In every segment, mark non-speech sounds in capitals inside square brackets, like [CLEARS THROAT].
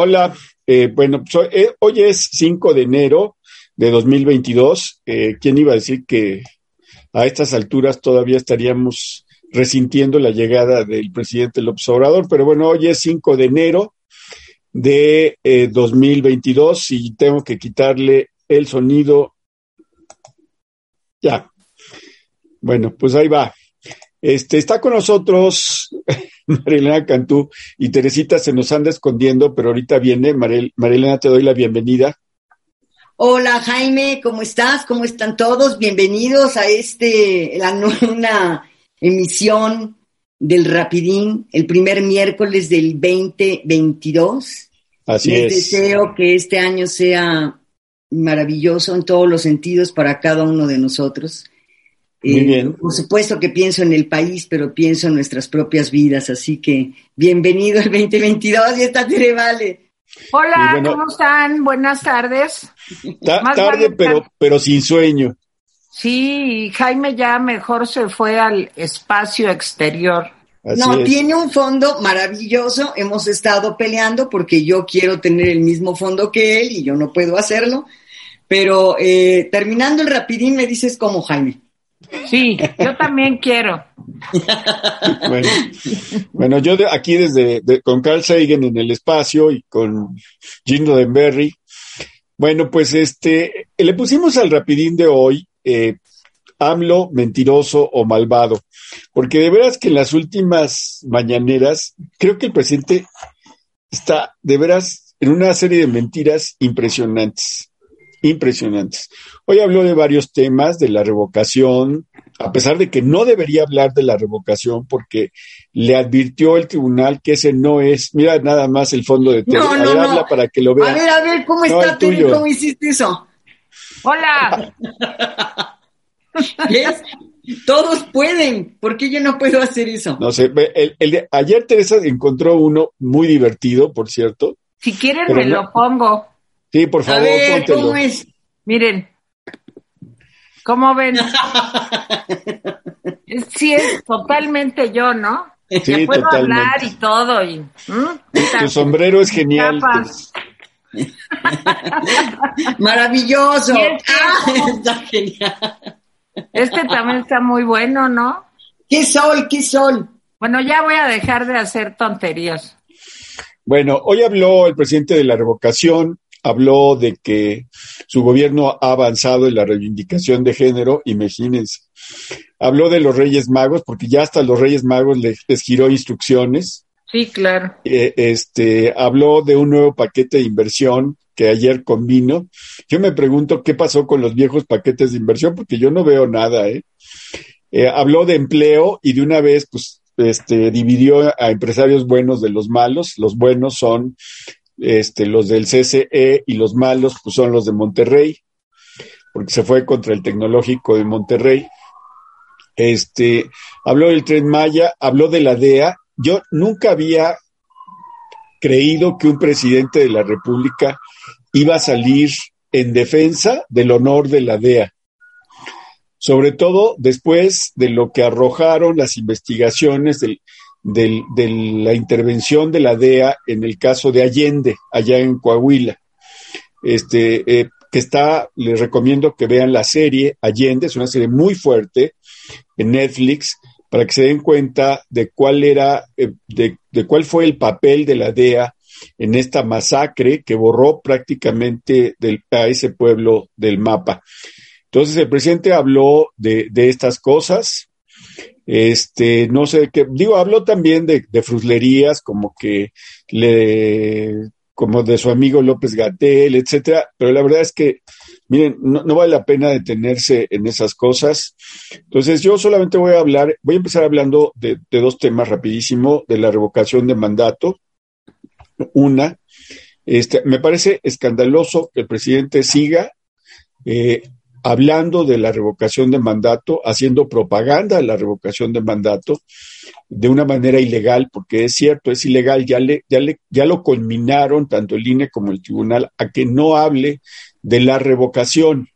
Hola, eh, bueno, eh, hoy es 5 de enero de 2022. Eh, ¿Quién iba a decir que a estas alturas todavía estaríamos resintiendo la llegada del presidente López Obrador? Pero bueno, hoy es 5 de enero de 2022 y tengo que quitarle el sonido. Ya. Bueno, pues ahí va. Este, está con nosotros [LAUGHS] Marilena Cantú y Teresita se nos anda escondiendo, pero ahorita viene. Marilena, te doy la bienvenida. Hola Jaime, ¿cómo estás? ¿Cómo están todos? Bienvenidos a este, la, [LAUGHS] una emisión del Rapidín, el primer miércoles del 2022. Así Les es. deseo que este año sea maravilloso en todos los sentidos para cada uno de nosotros. Muy Eh, bien. Por supuesto que pienso en el país, pero pienso en nuestras propias vidas, así que bienvenido el 2022 y esta Tere Vale. Hola, bueno- ¿cómo están? Buenas tardes. Ta- Más tarde, vale pero, pero sin sueño. Sí, Jaime ya mejor se fue al espacio exterior. Así no, es. tiene un fondo maravilloso. Hemos estado peleando porque yo quiero tener el mismo fondo que él y yo no puedo hacerlo. Pero eh, terminando el rapidín me dices cómo, Jaime. Sí, yo también quiero. Bueno, bueno, yo de- aquí desde de- con Carl Sagan en el espacio y con Gene Roddenberry. Bueno, pues este, le pusimos al rapidín de hoy eh, AMLO mentiroso o malvado, porque de veras que en las últimas mañaneras creo que el presidente está de veras en una serie de mentiras impresionantes, impresionantes. Hoy habló de varios temas, de la revocación, a pesar de que no debería hablar de la revocación porque le advirtió el tribunal que ese no es, mira nada más el fondo de Tere. No, A no, ver, no. habla para que lo A vea. ver, a ver, ¿cómo No, está tuyo. ¿Cómo hiciste eso? Hola, [LAUGHS] ¿Ves? Todos pueden. ¿Por qué yo no puedo hacer eso? No sé, ve, el- el de- ayer Teresa encontró uno muy divertido, por cierto. si quieren me no- lo pongo. Sí, por A favor, ver, póntelo. ¿cómo es? Miren, ¿cómo ven? [LAUGHS] Sí, es totalmente yo, ¿no? Sí, Ya puedo totalmente. hablar y todo. Y. Tu sombrero es genial. Teresa. [LAUGHS] Maravilloso. Este- Ah, [LAUGHS] está genial. Este también está muy bueno, ¿no? ¿Qué sol? ¿Qué sol? Bueno, ya voy a dejar de hacer tonterías. Bueno, hoy habló el presidente de la revocación, habló de que su gobierno ha avanzado en la reivindicación de género, imagínense. Habló de los Reyes Magos, porque ya hasta los Reyes Magos les, les giró instrucciones. Sí, claro. Eh, este, habló de un nuevo paquete de inversión que ayer convino. Yo me pregunto qué pasó con los viejos paquetes de inversión, porque yo no veo nada, ¿eh? Eh, habló de empleo y de una vez, pues, este, dividió a empresarios buenos de los malos. Los buenos son este, los del CCE y los malos, pues, son los de Monterrey, porque se fue contra el tecnológico de Monterrey. Este, habló del tren Maya, habló de la DEA. Yo nunca había creído que un presidente de la República iba a salir en defensa del honor de la DEA, sobre todo después de lo que arrojaron las investigaciones del, del, de la intervención de la DEA en el caso de Allende, allá en Coahuila. Este, eh, que está, les recomiendo que vean la serie Allende, es una serie muy fuerte en Netflix, para que se den cuenta de cuál era, eh, de, de cuál fue el papel de la DEA en esta masacre que borró prácticamente del, a ese pueblo del mapa. Entonces el presidente habló de, de estas cosas, este, no sé qué, digo, habló también de, de fruslerías, como que le, como de su amigo López Gatel, etcétera, pero la verdad es que miren, no, vale la pena detenerse en esas cosas. Entonces, yo solamente voy a hablar, voy a empezar hablando de, dos temas rapidísimo, de la revocación de mandato. Una, este, me parece escandaloso que el presidente siga eh, hablando de la revocación de mandato, haciendo propaganda de la revocación de mandato de una manera ilegal, porque es cierto, es ilegal, ya, le, ya, le, ya lo culminaron tanto el INE como el tribunal a que no hable de la revocación.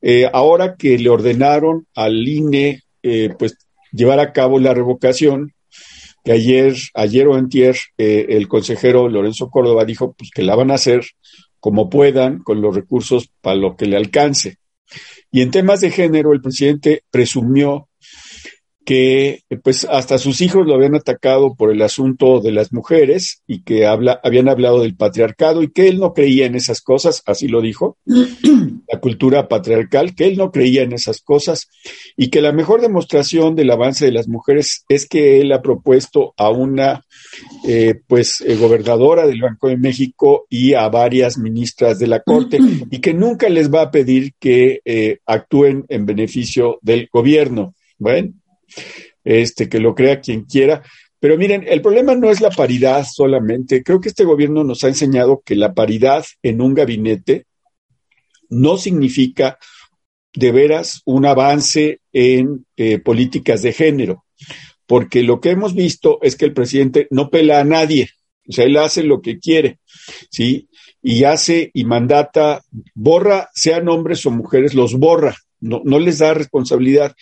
Eh, ahora que le ordenaron al INE eh, pues llevar a cabo la revocación, que ayer, ayer o antier, eh, el consejero Lorenzo Córdoba dijo pues, que la van a hacer como puedan, con los recursos para lo que le alcance. Y en temas de género, el presidente presumió que pues hasta sus hijos lo habían atacado por el asunto de las mujeres y que habla, habían hablado del patriarcado y que él no creía en esas cosas, así lo dijo, [CLEARS THROAT] la cultura patriarcal, que él no creía en esas cosas y que la mejor demostración del avance de las mujeres es que él ha propuesto a una eh, pues eh, gobernadora del Banco de México y a varias ministras de la Corte y que nunca les va a pedir que eh, actúen en beneficio del gobierno. Bueno, este, que lo crea quien quiera. Pero miren, el problema no es la paridad solamente. Creo que este gobierno nos ha enseñado que la paridad en un gabinete no significa de veras un avance en eh, políticas de género, porque lo que hemos visto es que el presidente no pela a nadie, o sea, él hace lo que quiere, ¿sí? Y hace y mandata, borra, sean hombres o mujeres, los borra, no, no les da responsabilidad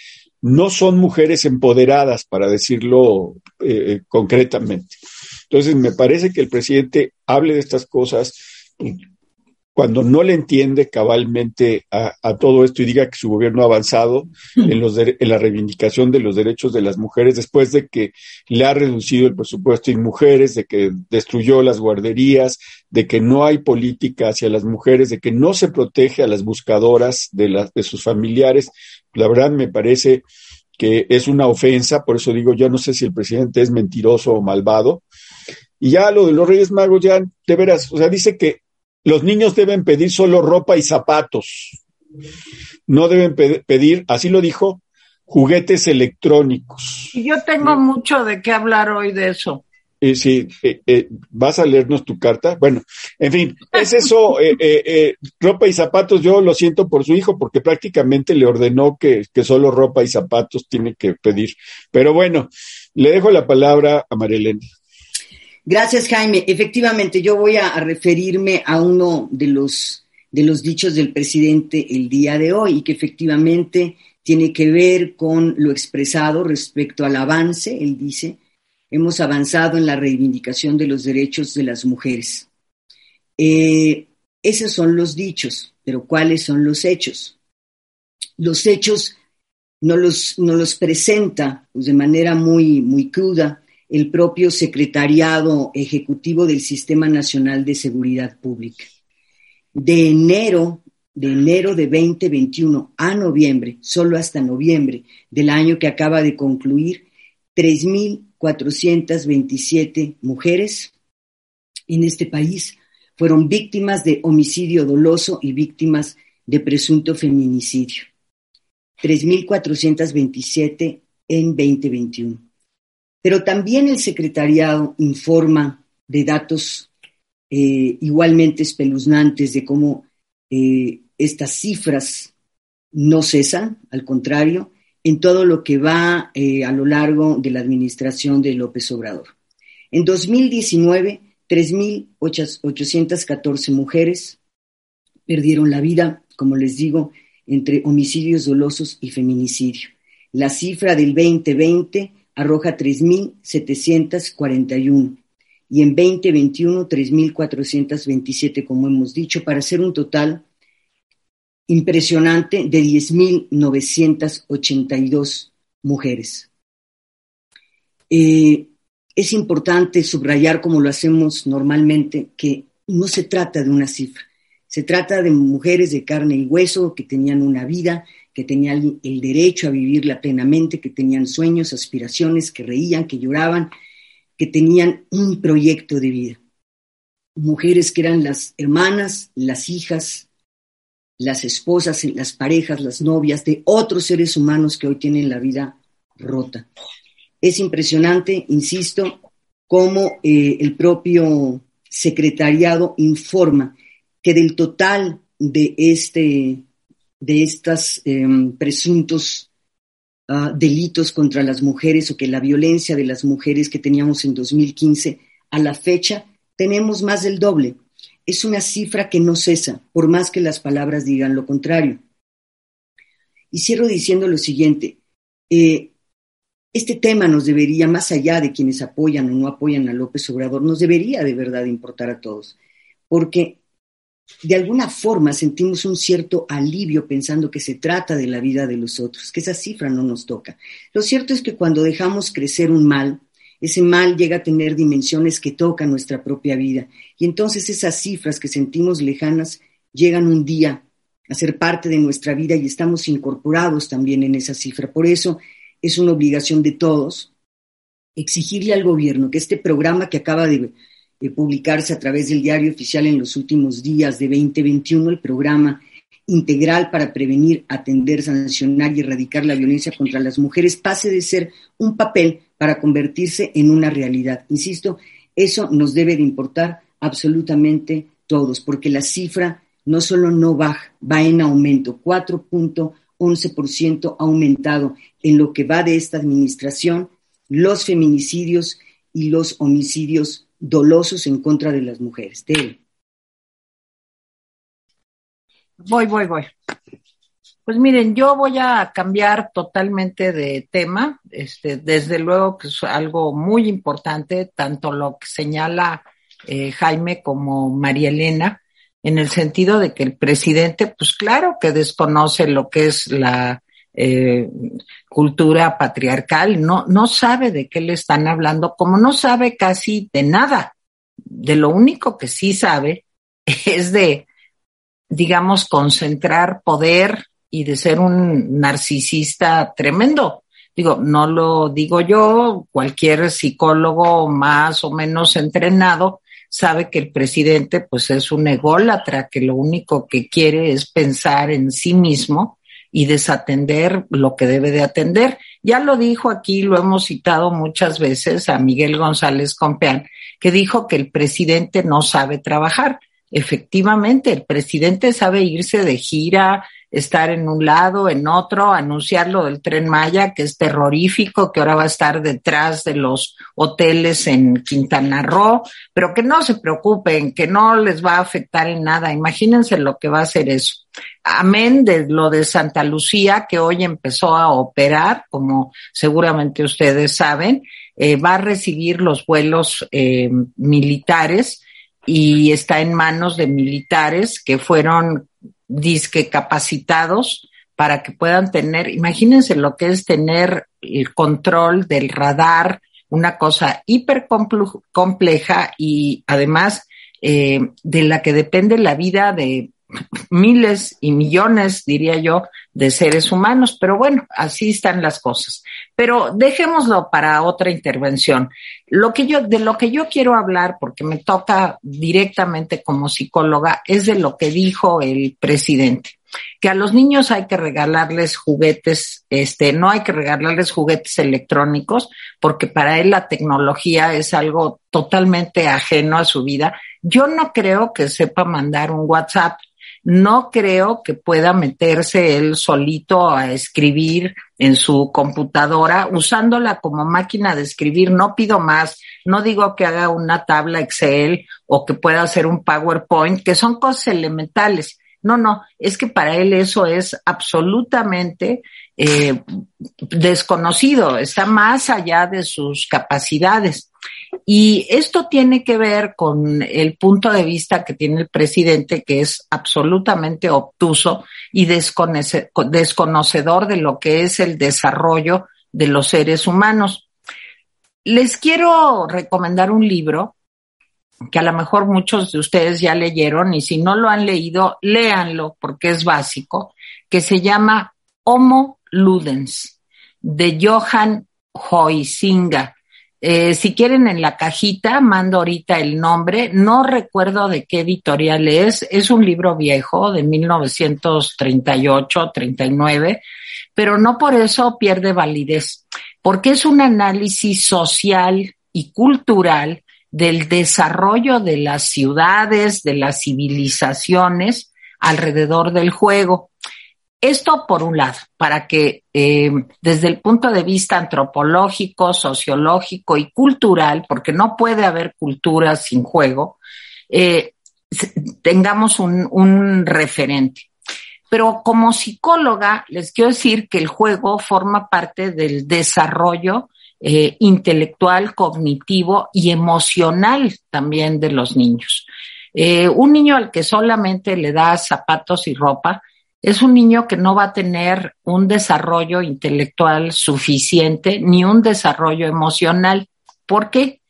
no son mujeres empoderadas, para decirlo eh, concretamente. Entonces, me parece que el presidente hable de estas cosas cuando no le entiende cabalmente a, todo esto y diga que su gobierno ha avanzado en, los en la reivindicación de los derechos de las mujeres después de que le ha reducido el presupuesto en mujeres, de que destruyó las guarderías, de que no hay política hacia las mujeres, de que no se protege a las buscadoras de, las de sus familiares. La verdad me parece que es una ofensa, por eso digo, yo no sé si el presidente es mentiroso o malvado. Y ya lo de los Reyes Magos, ya de veras, o sea, dice que los niños deben pedir solo ropa y zapatos. No deben pedir, así lo dijo, juguetes electrónicos. Y yo tengo mucho de qué hablar hoy de eso. Y sí, eh, eh, ¿vas a leernos tu carta? Bueno, en fin, es eso, [LAUGHS] eh, ropa y zapatos, yo lo siento por su hijo, porque prácticamente le ordenó que, que solo ropa y zapatos tiene que pedir. Pero bueno, le dejo la palabra a Marilena. Gracias, Jaime. Efectivamente, yo voy a, referirme a uno de los, de los dichos del presidente el día de hoy y que efectivamente tiene que ver con lo expresado respecto al avance. Él dice, hemos avanzado en la reivindicación de los derechos de las mujeres. Eh, esos son los dichos, pero ¿cuáles son los hechos? Los hechos no los, no los presenta pues, de manera muy, muy cruda el propio Secretariado Ejecutivo del Sistema Nacional de Seguridad Pública. De enero, de enero de 2021 a noviembre, solo hasta noviembre del año que acaba de concluir, 3.427 mujeres en este país fueron víctimas de homicidio doloso y víctimas de presunto feminicidio. 3.427 en 2021. Pero también el secretariado informa de datos eh, igualmente espeluznantes de cómo eh, estas cifras no cesan, al contrario, en todo lo que va eh, a lo largo de la administración de López Obrador. En 2019, 3.814 mujeres perdieron la vida, como les digo, entre homicidios dolosos y feminicidio. La cifra del 2020 arroja 3.741 y en 2021 3.427, como hemos dicho, para hacer un total impresionante de 10.982 mujeres. Eh, es importante subrayar, como lo hacemos normalmente, que no se trata de una cifra, se trata de mujeres de carne y hueso que tenían una vida, que tenían el derecho a vivirla plenamente, que tenían sueños, aspiraciones, que reían, que lloraban, que tenían un proyecto de vida. Mujeres que eran las hermanas, las hijas, las esposas, las parejas, las novias de otros seres humanos que hoy tienen la vida rota. Es impresionante, insisto, cómo eh, el propio secretariado informa que del total de este de estos em, presuntos ah, delitos contra las mujeres o que la violencia de las mujeres que teníamos en 2015 a la fecha tenemos más del doble. Es una cifra que no cesa, por más que las palabras digan lo contrario. Y cierro diciendo lo siguiente. Eh, este tema nos debería, más allá de quienes apoyan o no apoyan a López Obrador, nos debería de verdad importar a todos, porque de alguna forma sentimos un cierto alivio pensando que se trata de la vida de los otros, que esa cifra no nos toca. Lo cierto es que cuando dejamos crecer un mal, ese mal llega a tener dimensiones que tocan nuestra propia vida, y entonces esas cifras que sentimos lejanas llegan un día a ser parte de nuestra vida y estamos incorporados también en esa cifra. Por eso, es una obligación de todos exigirle al gobierno que este programa que acaba de, publicarse a través del diario oficial en los últimos días de 2021, el programa integral para prevenir, atender, sancionar y erradicar la violencia contra las mujeres, pase de ser un papel para convertirse en una realidad. Insisto, eso nos debe de importar absolutamente todos, porque la cifra no solo no baja, va en aumento, 4.11% ha aumentado en lo que va de esta administración los feminicidios y los homicidios dolosos en contra de las mujeres. Voy, voy, voy. Pues miren, yo voy a cambiar totalmente de tema. Este, desde luego que es algo muy importante, tanto lo que señala eh, Jaime como María Elena, en el sentido de que el presidente, pues claro que desconoce lo que es la eh, cultura patriarcal, no, no sabe de qué le están hablando, como no sabe casi de nada. De lo único que sí sabe [LAUGHS] es de, digamos, concentrar poder y de ser un narcisista tremendo. Digo, no lo digo yo, cualquier psicólogo más o menos entrenado sabe que el presidente pues es un ególatra, que lo único que quiere es pensar en sí mismo y desatender lo que debe de atender. Ya lo dijo aquí, lo hemos citado muchas veces a Miguel González Compeán, que dijo que el presidente no sabe trabajar. Efectivamente, el presidente sabe irse de gira, estar en un lado, en otro, anunciar lo del tren Maya, que es terrorífico, que ahora va a estar detrás de los hoteles en Quintana Roo, pero que no se preocupen, que no les va a afectar en nada. Imagínense lo que va a hacer eso. Amén de lo de Santa Lucía, que hoy empezó a operar, como seguramente ustedes saben, eh, va a recibir los vuelos eh, militares y está en manos de militares que fueron disque capacitados para que puedan tener, imagínense lo que es tener el control del radar, una cosa hiper compleja y además eh, de la que depende la vida de miles y millones, diría yo, de seres humanos. Pero bueno, así están las cosas. Pero dejémoslo para otra intervención. Lo que yo, de lo que yo quiero hablar, porque me toca directamente como psicóloga, es de lo que dijo el presidente que a los niños hay que regalarles juguetes, este, no hay que regalarles juguetes electrónicos, porque para él la tecnología es algo totalmente ajeno a su vida. Yo no creo que sepa mandar un WhatsApp no creo que pueda meterse él solito a escribir en su computadora usándola como máquina de escribir. No pido más. No digo que haga una tabla Excel o que pueda hacer un PowerPoint, que son cosas elementales. No, no, es que para él eso es absolutamente eh, desconocido, está más allá de sus capacidades. Y esto tiene que ver con el punto de vista que tiene el presidente, que es absolutamente obtuso y desconocedor de lo que es el desarrollo de los seres humanos. Les quiero recomendar un libro que a lo mejor muchos de ustedes ya leyeron y si no lo han leído, léanlo porque es básico, que se llama Homo Ludens, de Johan Hoisinga Eh, si quieren en la cajita, mando ahorita el nombre. No recuerdo de qué editorial es. Es un libro viejo de 1938, 39, pero no por eso pierde validez, porque es un análisis social y cultural del desarrollo de las ciudades, de las civilizaciones alrededor del juego. Esto por un lado, para que eh, desde el punto de vista antropológico, sociológico y cultural, porque no puede haber cultura sin juego, eh, tengamos un, un referente. Pero como psicóloga, les quiero decir que el juego forma parte del desarrollo eh, intelectual, cognitivo y emocional también de los niños. Eh, un niño al que solamente le da zapatos y ropa es un niño que no va a tener un desarrollo intelectual suficiente ni un desarrollo emocional. ¿Por qué?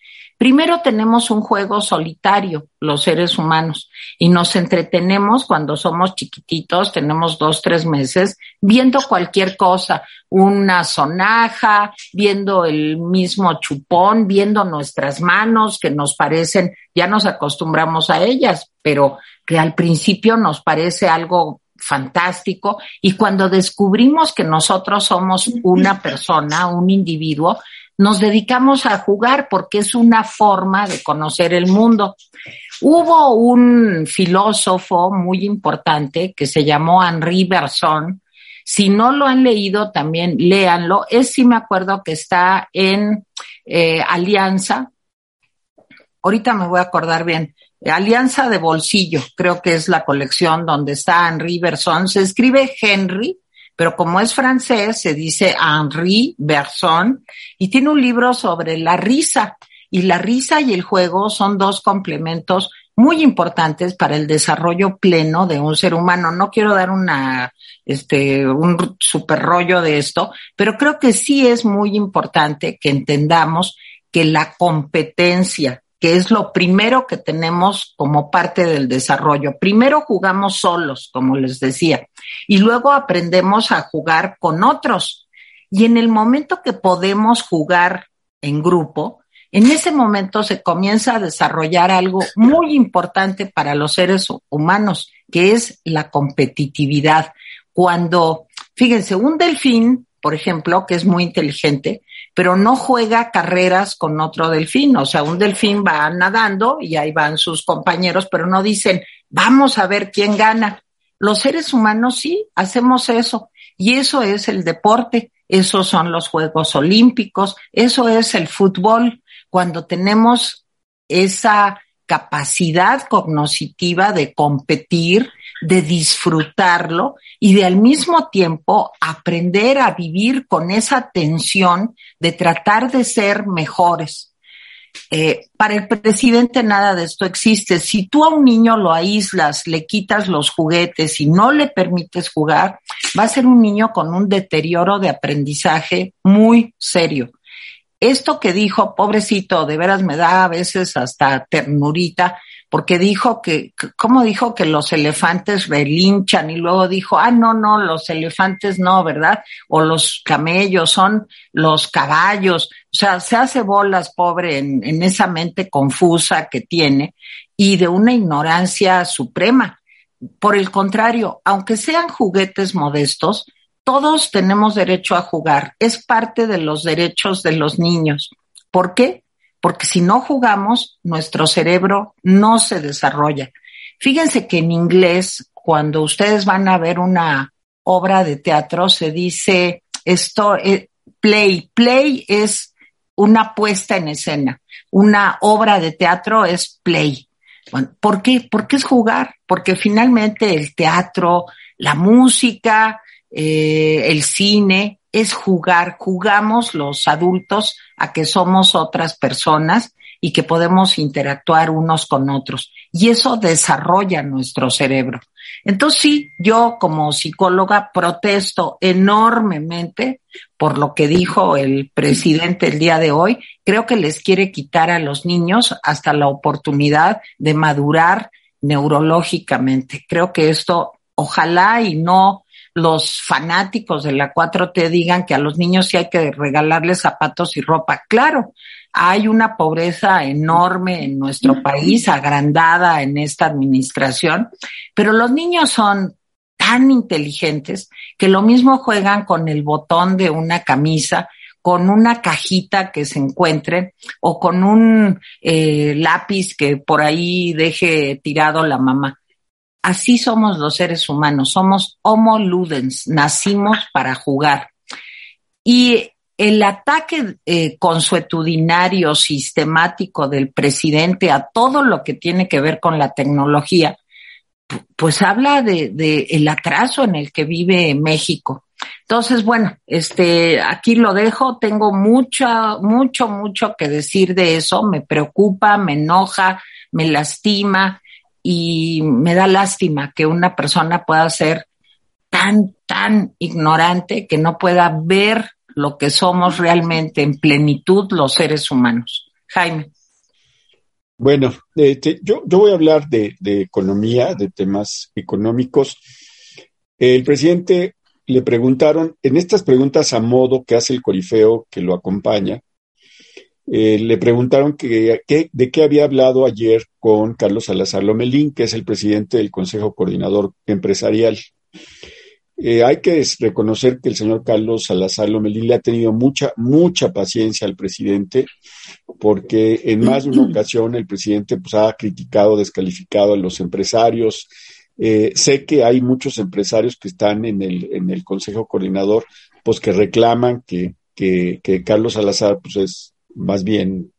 Primero tenemos un juego solitario, los seres humanos, y nos entretenemos cuando somos chiquititos, tenemos dos, tres meses, viendo cualquier cosa, una sonaja, viendo el mismo chupón, viendo nuestras manos que nos parecen, ya nos acostumbramos a ellas, pero que al principio nos parece algo fantástico y cuando descubrimos que nosotros somos una persona, un individuo, nos dedicamos a jugar porque es una forma de conocer el mundo. Hubo un filósofo muy importante que se llamó Henri Bergson. Si no lo han leído, también léanlo. Es, sí me acuerdo que está en eh, Alianza. Ahorita me voy a acordar bien. Alianza de Bolsillo, creo que es la colección donde está Henri Bergson. Se escribe Henry, pero como es francés, se dice Henri Bergson y tiene un libro sobre la risa. Y la risa y el juego son dos complementos muy importantes para el desarrollo pleno de un ser humano. No quiero dar una, este, un super rollo de esto, pero creo que sí es muy importante que entendamos que la competencia, que es lo primero que tenemos como parte del desarrollo. Primero jugamos solos, como les decía, y luego aprendemos a jugar con otros. Y en el momento que podemos jugar en grupo, en ese momento se comienza a desarrollar algo muy importante para los seres humanos, que es la competitividad. Cuando, fíjense, un delfín, por ejemplo, que es muy inteligente, pero no juega carreras con otro delfín. O sea, un delfín va nadando y ahí van sus compañeros, pero no dicen, vamos a ver quién gana. Los seres humanos sí hacemos eso. Y eso es el deporte, esos son los Juegos Olímpicos, eso es el fútbol, cuando tenemos esa capacidad cognoscitiva de competir, de disfrutarlo y de al mismo tiempo aprender a vivir con esa tensión de tratar de ser mejores. Eh, para el presidente nada de esto existe. Si tú a un niño lo aíslas, le quitas los juguetes y no le permites jugar, va a ser un niño con un deterioro de aprendizaje muy serio. Esto que dijo, pobrecito, de veras me da a veces hasta ternurita, porque dijo que, ¿cómo dijo que los elefantes relinchan? Y luego dijo, ah, no, no, los elefantes no, ¿verdad? O los camellos son los caballos. O sea, se hace bolas, pobre, en, en esa mente confusa que tiene y de una ignorancia suprema. Por el contrario, aunque sean juguetes modestos, todos tenemos derecho a jugar. Es parte de los derechos de los niños. ¿Por qué? Porque si no jugamos, nuestro cerebro no se desarrolla. Fíjense que en inglés, cuando ustedes van a ver una obra de teatro, se dice esto, eh, play. Play es una puesta en escena. Una obra de teatro es play. ¿Por qué? Porque es jugar, porque finalmente el teatro, la música, eh, el cine, es jugar, jugamos los adultos a que somos otras personas y que podemos interactuar unos con otros. Y eso desarrolla nuestro cerebro. Entonces sí, yo como psicóloga protesto enormemente por lo que dijo el presidente el día de hoy. Creo que les quiere quitar a los niños hasta la oportunidad de madurar neurológicamente. Creo que esto ojalá y no los fanáticos de la 4T digan que a los niños sí hay que regalarles zapatos y ropa. Claro, hay una pobreza enorme en nuestro país, agrandada en esta administración, pero los niños son tan inteligentes que lo mismo juegan con el botón de una camisa, con una cajita que se encuentre o con un eh, lápiz que por ahí deje tirado la mamá. Así somos los seres humanos, somos homo ludens, nacimos para jugar. Y el ataque eh, consuetudinario, sistemático del presidente a todo lo que tiene que ver con la tecnología, pues habla de, el atraso en el que vive México. Entonces, bueno, este, aquí lo dejo. Tengo mucho, mucho, mucho que decir de eso. Me preocupa, me enoja, me lastima y me da lástima que una persona pueda ser tan, tan ignorante que no pueda ver lo que somos realmente en plenitud los seres humanos. Jaime. Bueno, este, yo, yo voy a hablar de, de economía, de temas económicos. El presidente le preguntaron, en estas preguntas a modo que hace el corifeo que lo acompaña, eh, le preguntaron que, de qué había hablado ayer con Carlos Salazar Lomelín, que es el presidente del Consejo Coordinador Empresarial. Eh, hay que reconocer que el señor Carlos Salazar Lomelín le ha tenido mucha, mucha paciencia al presidente, porque en más de una [CLEARS THROAT] ocasión el presidente pues, ha criticado, descalificado a los empresarios. Eh, sé que hay muchos empresarios que están en el, en el Consejo Coordinador, pues que reclaman que, que, que Carlos Salazar pues, es más bien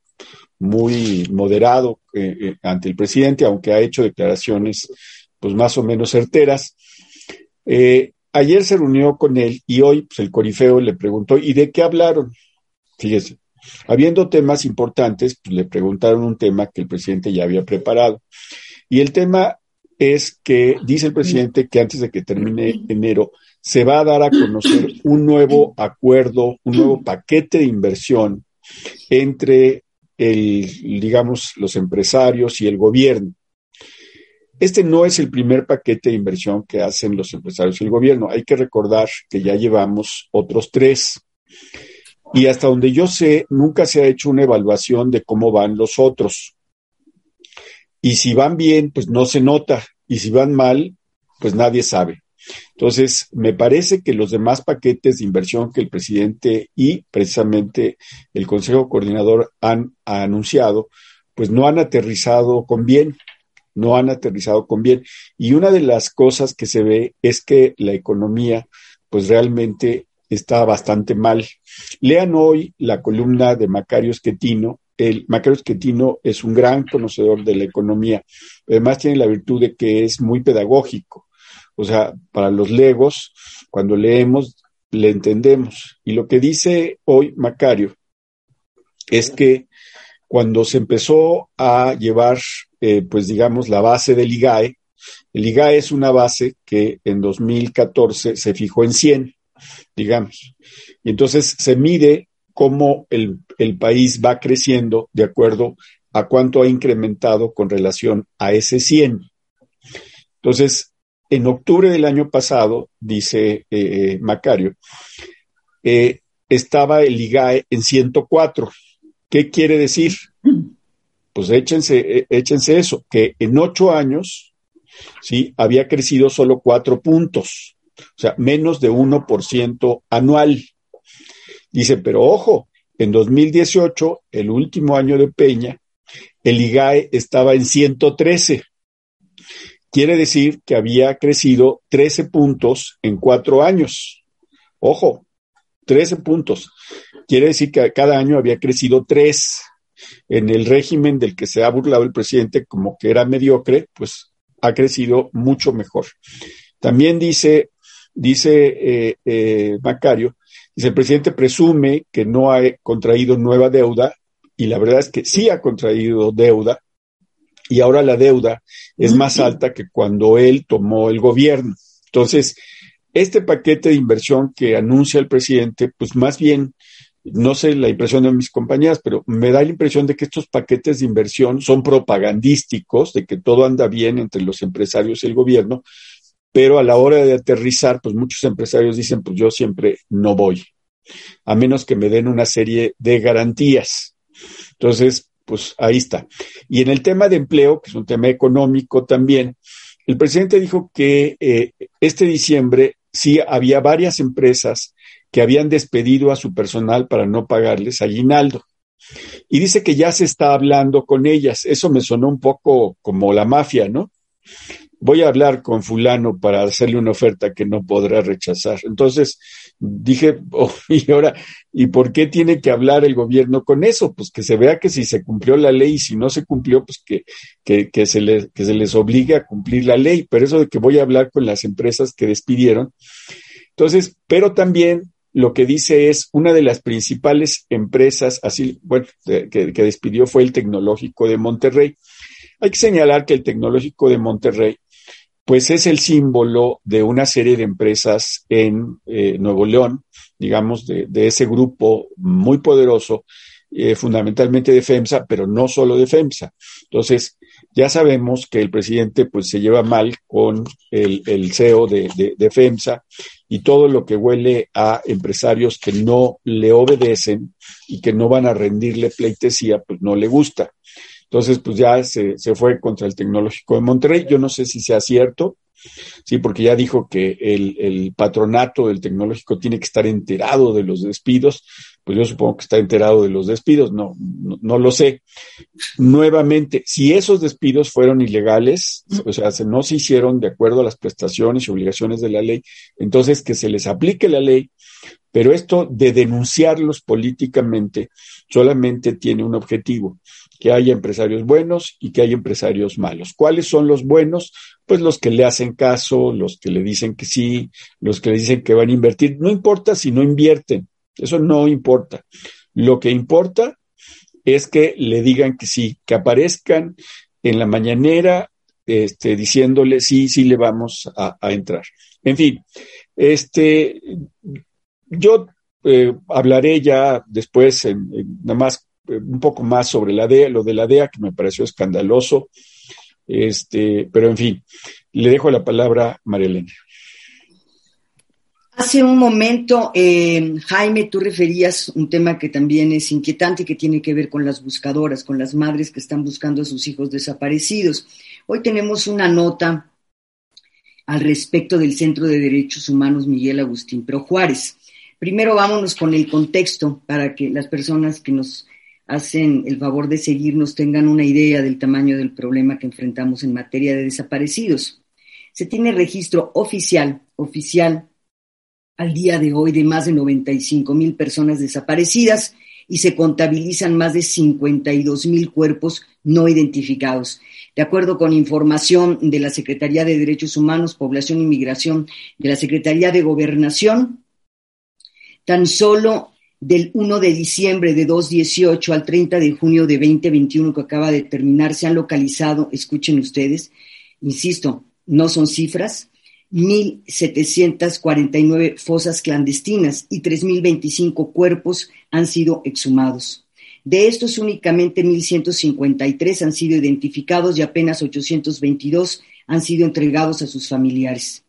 muy moderado eh, eh, ante el presidente, aunque ha hecho declaraciones pues más o menos certeras. Eh, ayer se reunió con él y hoy pues, el corifeo le preguntó, ¿y de qué hablaron? Fíjese, habiendo temas importantes, pues, le preguntaron un tema que el presidente ya había preparado. Y el tema es que dice el presidente que antes de que termine enero se va a dar a conocer un nuevo acuerdo, un nuevo paquete de inversión entre el, digamos, los empresarios y el gobierno. Este no es el primer paquete de inversión que hacen los empresarios y el gobierno. Hay que recordar que ya llevamos otros tres. Y hasta donde yo sé, nunca se ha hecho una evaluación de cómo van los otros. Y si van bien, pues no se nota. Y si van mal, pues nadie sabe. Entonces, me parece que los demás paquetes de inversión que el presidente y precisamente el Consejo Coordinador han anunciado, pues no han aterrizado con bien, no han aterrizado con bien. Y una de las cosas que se ve es que la economía, pues realmente está bastante mal. Lean hoy la columna de Macario Schettino. El Macario Schettino es un gran conocedor de la economía. Además tiene la virtud de que es muy pedagógico. O sea, para los legos, cuando leemos, le entendemos. Y lo que dice hoy Macario es que cuando se empezó a llevar, eh, pues digamos, la base del IGAE, el IGAE es una base que en 2014 se fijó en 100, digamos. Y entonces se mide cómo el, el país va creciendo de acuerdo a cuánto ha incrementado con relación a ese 100. Entonces, en octubre del año pasado, dice eh, eh, Macario, eh, estaba el IGAE en 104. ¿Qué quiere decir? Pues échense, échense eso, que en ocho años, sí, había crecido solo cuatro puntos, o sea, menos de 1% anual. Dice, pero ojo, en 2018, el último año de Peña, el IGAE estaba en 113 quiere decir que había crecido 13 puntos en cuatro años. Ojo, 13 puntos. Quiere decir que cada año había crecido tres. En el régimen del que se ha burlado el presidente como que era mediocre, pues ha crecido mucho mejor. También dice, dice eh, eh, Macario, dice el presidente presume que no ha contraído nueva deuda y la verdad es que sí ha contraído deuda, y ahora la deuda es más alta que cuando él tomó el gobierno. Entonces, este paquete de inversión que anuncia el presidente, pues más bien, no sé la impresión de mis compañeras, pero me da la impresión de que estos paquetes de inversión son propagandísticos, de que todo anda bien entre los empresarios y el gobierno, pero a la hora de aterrizar, pues muchos empresarios dicen, pues yo siempre no voy, a menos que me den una serie de garantías. Entonces, pues ahí está. Y en el tema de empleo, que es un tema económico también, el presidente dijo que eh, este diciembre sí había varias empresas que habían despedido a su personal para no pagarles aguinaldo. Y dice que ya se está hablando con ellas. Eso me sonó un poco como la mafia, ¿no? Voy a hablar con fulano para hacerle una oferta que no podrá rechazar. Entonces dije, [LAUGHS] oh, y ahora, ¿y por qué tiene que hablar el gobierno con eso? Pues que se vea que si se cumplió la ley y si no se cumplió, pues que, que, que, se, les, que se les obligue a cumplir la ley. Pero eso de que voy a hablar con las empresas que despidieron. Entonces, pero también lo que dice es una de las principales empresas, así, bueno, que, que, despidió fue el Tecnológico de Monterrey. Hay que señalar que el Tecnológico de Monterrey, pues es el símbolo de una serie de empresas en eh, Nuevo León, digamos, de, de, ese grupo muy poderoso, eh, fundamentalmente de FEMSA, pero no solo de FEMSA. Entonces, ya sabemos que el presidente pues se lleva mal con el, el CEO de, de, de, FEMSA y todo lo que huele a empresarios que no le obedecen y que no van a rendirle pleitesía, pues no le gusta. Entonces, pues ya se, se fue contra el Tecnológico de Monterrey. Yo no sé si sea cierto, sí, porque ya dijo que el, el, patronato del tecnológico tiene que estar enterado de los despidos, pues yo supongo que está enterado de los despidos, no, no, no lo sé. Nuevamente, si esos despidos fueron ilegales, o sea, no se hicieron de acuerdo a las prestaciones y obligaciones de la ley, entonces que se les aplique la ley, pero esto de denunciarlos políticamente solamente tiene un objetivo, que haya empresarios buenos y que haya empresarios malos. ¿Cuáles son los buenos? Pues los que le hacen caso, los que le dicen que sí, los que le dicen que van a invertir. No importa si no invierten, eso no importa. Lo que importa es que le digan que sí, que aparezcan en la mañanera este, diciéndole sí, sí le vamos a, a entrar. En fin, este, yo eh, hablaré ya después, en, en, nada más un poco más sobre la DEA, lo de la DEA, que me pareció escandaloso. Este, pero en fin, le dejo la palabra a María Elena. Hace un momento, eh, Jaime, tú referías un tema que también es inquietante que tiene que ver con las buscadoras, con las madres que están buscando a sus hijos desaparecidos. Hoy tenemos una nota al respecto del Centro de Derechos Humanos Miguel Agustín Pro Juárez. Primero vámonos con el contexto para que las personas que nos hacen el favor de seguirnos tengan una idea del tamaño del problema que enfrentamos en materia de desaparecidos. Se tiene registro oficial, oficial, al día de hoy de más de 95 mil personas desaparecidas y se contabilizan más de 52 mil cuerpos no identificados. De acuerdo con información de la Secretaría de Derechos Humanos, Población y Migración de la Secretaría de Gobernación, tan solo del 1 de diciembre de 2018 al 30 de junio de 2021 que acaba de terminar, se han localizado, escuchen ustedes, insisto, no son cifras, 1.749 fosas clandestinas y 3.025 cuerpos han sido exhumados. De estos, únicamente 1.153 han sido identificados y apenas 822 han sido entregados a sus familiares.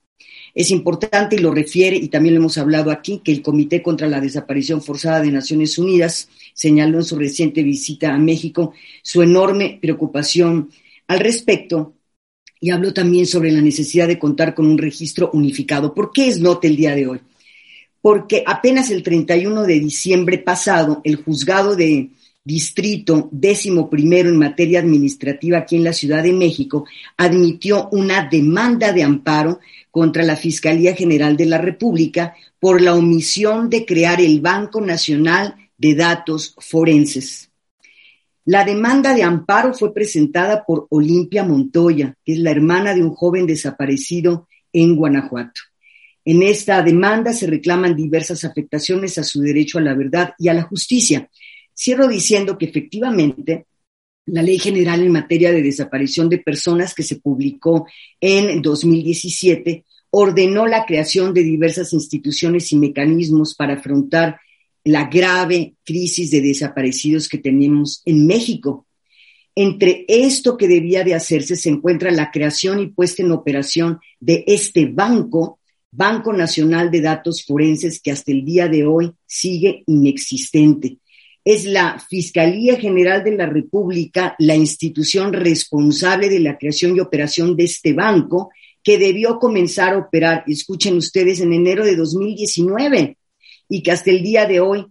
Es importante, y lo refiere, y también lo hemos hablado aquí, que el Comité contra la Desaparición Forzada de Naciones Unidas señaló en su reciente visita a México su enorme preocupación al respecto y habló también sobre la necesidad de contar con un registro unificado. ¿Por qué es nota el día de hoy? Porque apenas el 31 de diciembre pasado, el juzgado de distrito décimo primero en materia administrativa aquí en la Ciudad de México admitió una demanda de amparo contra la Fiscalía General de la República por la omisión de crear el Banco Nacional de Datos Forenses. La demanda de amparo fue presentada por Olimpia Montoya, que es la hermana de un joven desaparecido en Guanajuato. En esta demanda se reclaman diversas afectaciones a su derecho a la verdad y a la justicia. Cierro diciendo que efectivamente la Ley General en materia de desaparición de personas que se publicó en 2017 ordenó la creación de diversas instituciones y mecanismos para afrontar la grave crisis de desaparecidos que tenemos en México. Entre esto que debía de hacerse se encuentra la creación y puesta en operación de este banco, Banco Nacional de Datos Forenses, que hasta el día de hoy sigue inexistente. Es la Fiscalía General de la República la institución responsable de la creación y operación de este banco que debió comenzar a operar, escuchen ustedes, en enero de 2019 y que hasta el día de hoy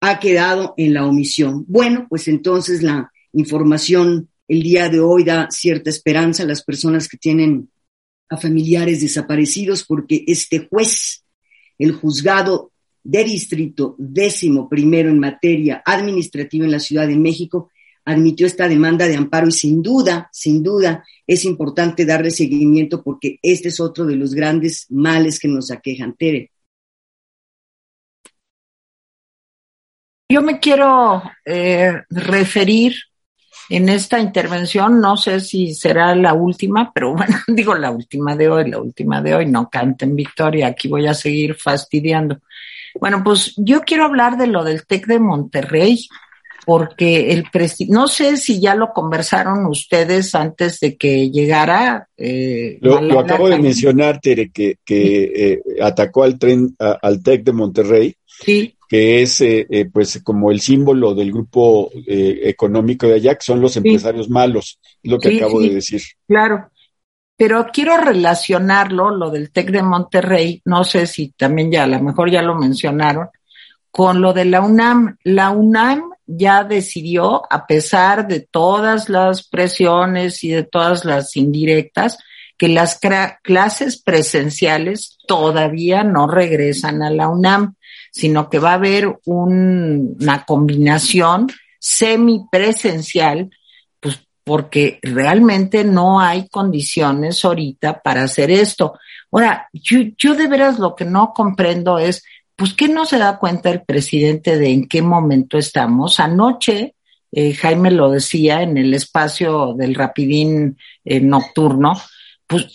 ha quedado en la omisión. Bueno, pues entonces la información el día de hoy da cierta esperanza a las personas que tienen a familiares desaparecidos porque este juez, el juzgado de distrito décimo primero en materia administrativa en la Ciudad de México, admitió esta demanda de amparo y sin duda, sin duda, es importante darle seguimiento porque este es otro de los grandes males que nos aquejan. Tere. Yo me quiero eh, referir en esta intervención, no sé si será la última, pero [LAUGHS] bueno, digo la última de hoy, la última de hoy, no canten victoria, aquí voy a seguir fastidiando. Bueno, pues yo quiero hablar de lo del TEC de Monterrey, porque el no sé si ya lo conversaron ustedes antes de que llegara. Eh, lo, acabo de mencionar, Tere, que, que eh, atacó al tren, al TEC de Monterrey. Sí que es eh, eh, pues como el símbolo del grupo eh, económico de allá, que son los empresarios malos, lo que acabo de decir. Claro, pero quiero relacionarlo, lo del TEC de Monterrey, no sé si también ya, a lo mejor ya lo mencionaron, con lo de la UNAM. La UNAM ya decidió, a pesar de todas las presiones y de todas las indirectas, que las clases presenciales todavía no regresan a la UNAM sino que va a haber una combinación semipresencial, porque realmente no hay condiciones ahorita para hacer esto. Ahora, yo, yo de veras lo que no comprendo es, pues, ¿qué no se da cuenta el presidente de en qué momento estamos? Anoche, eh, Jaime lo decía en el espacio del rapidín eh, nocturno, pues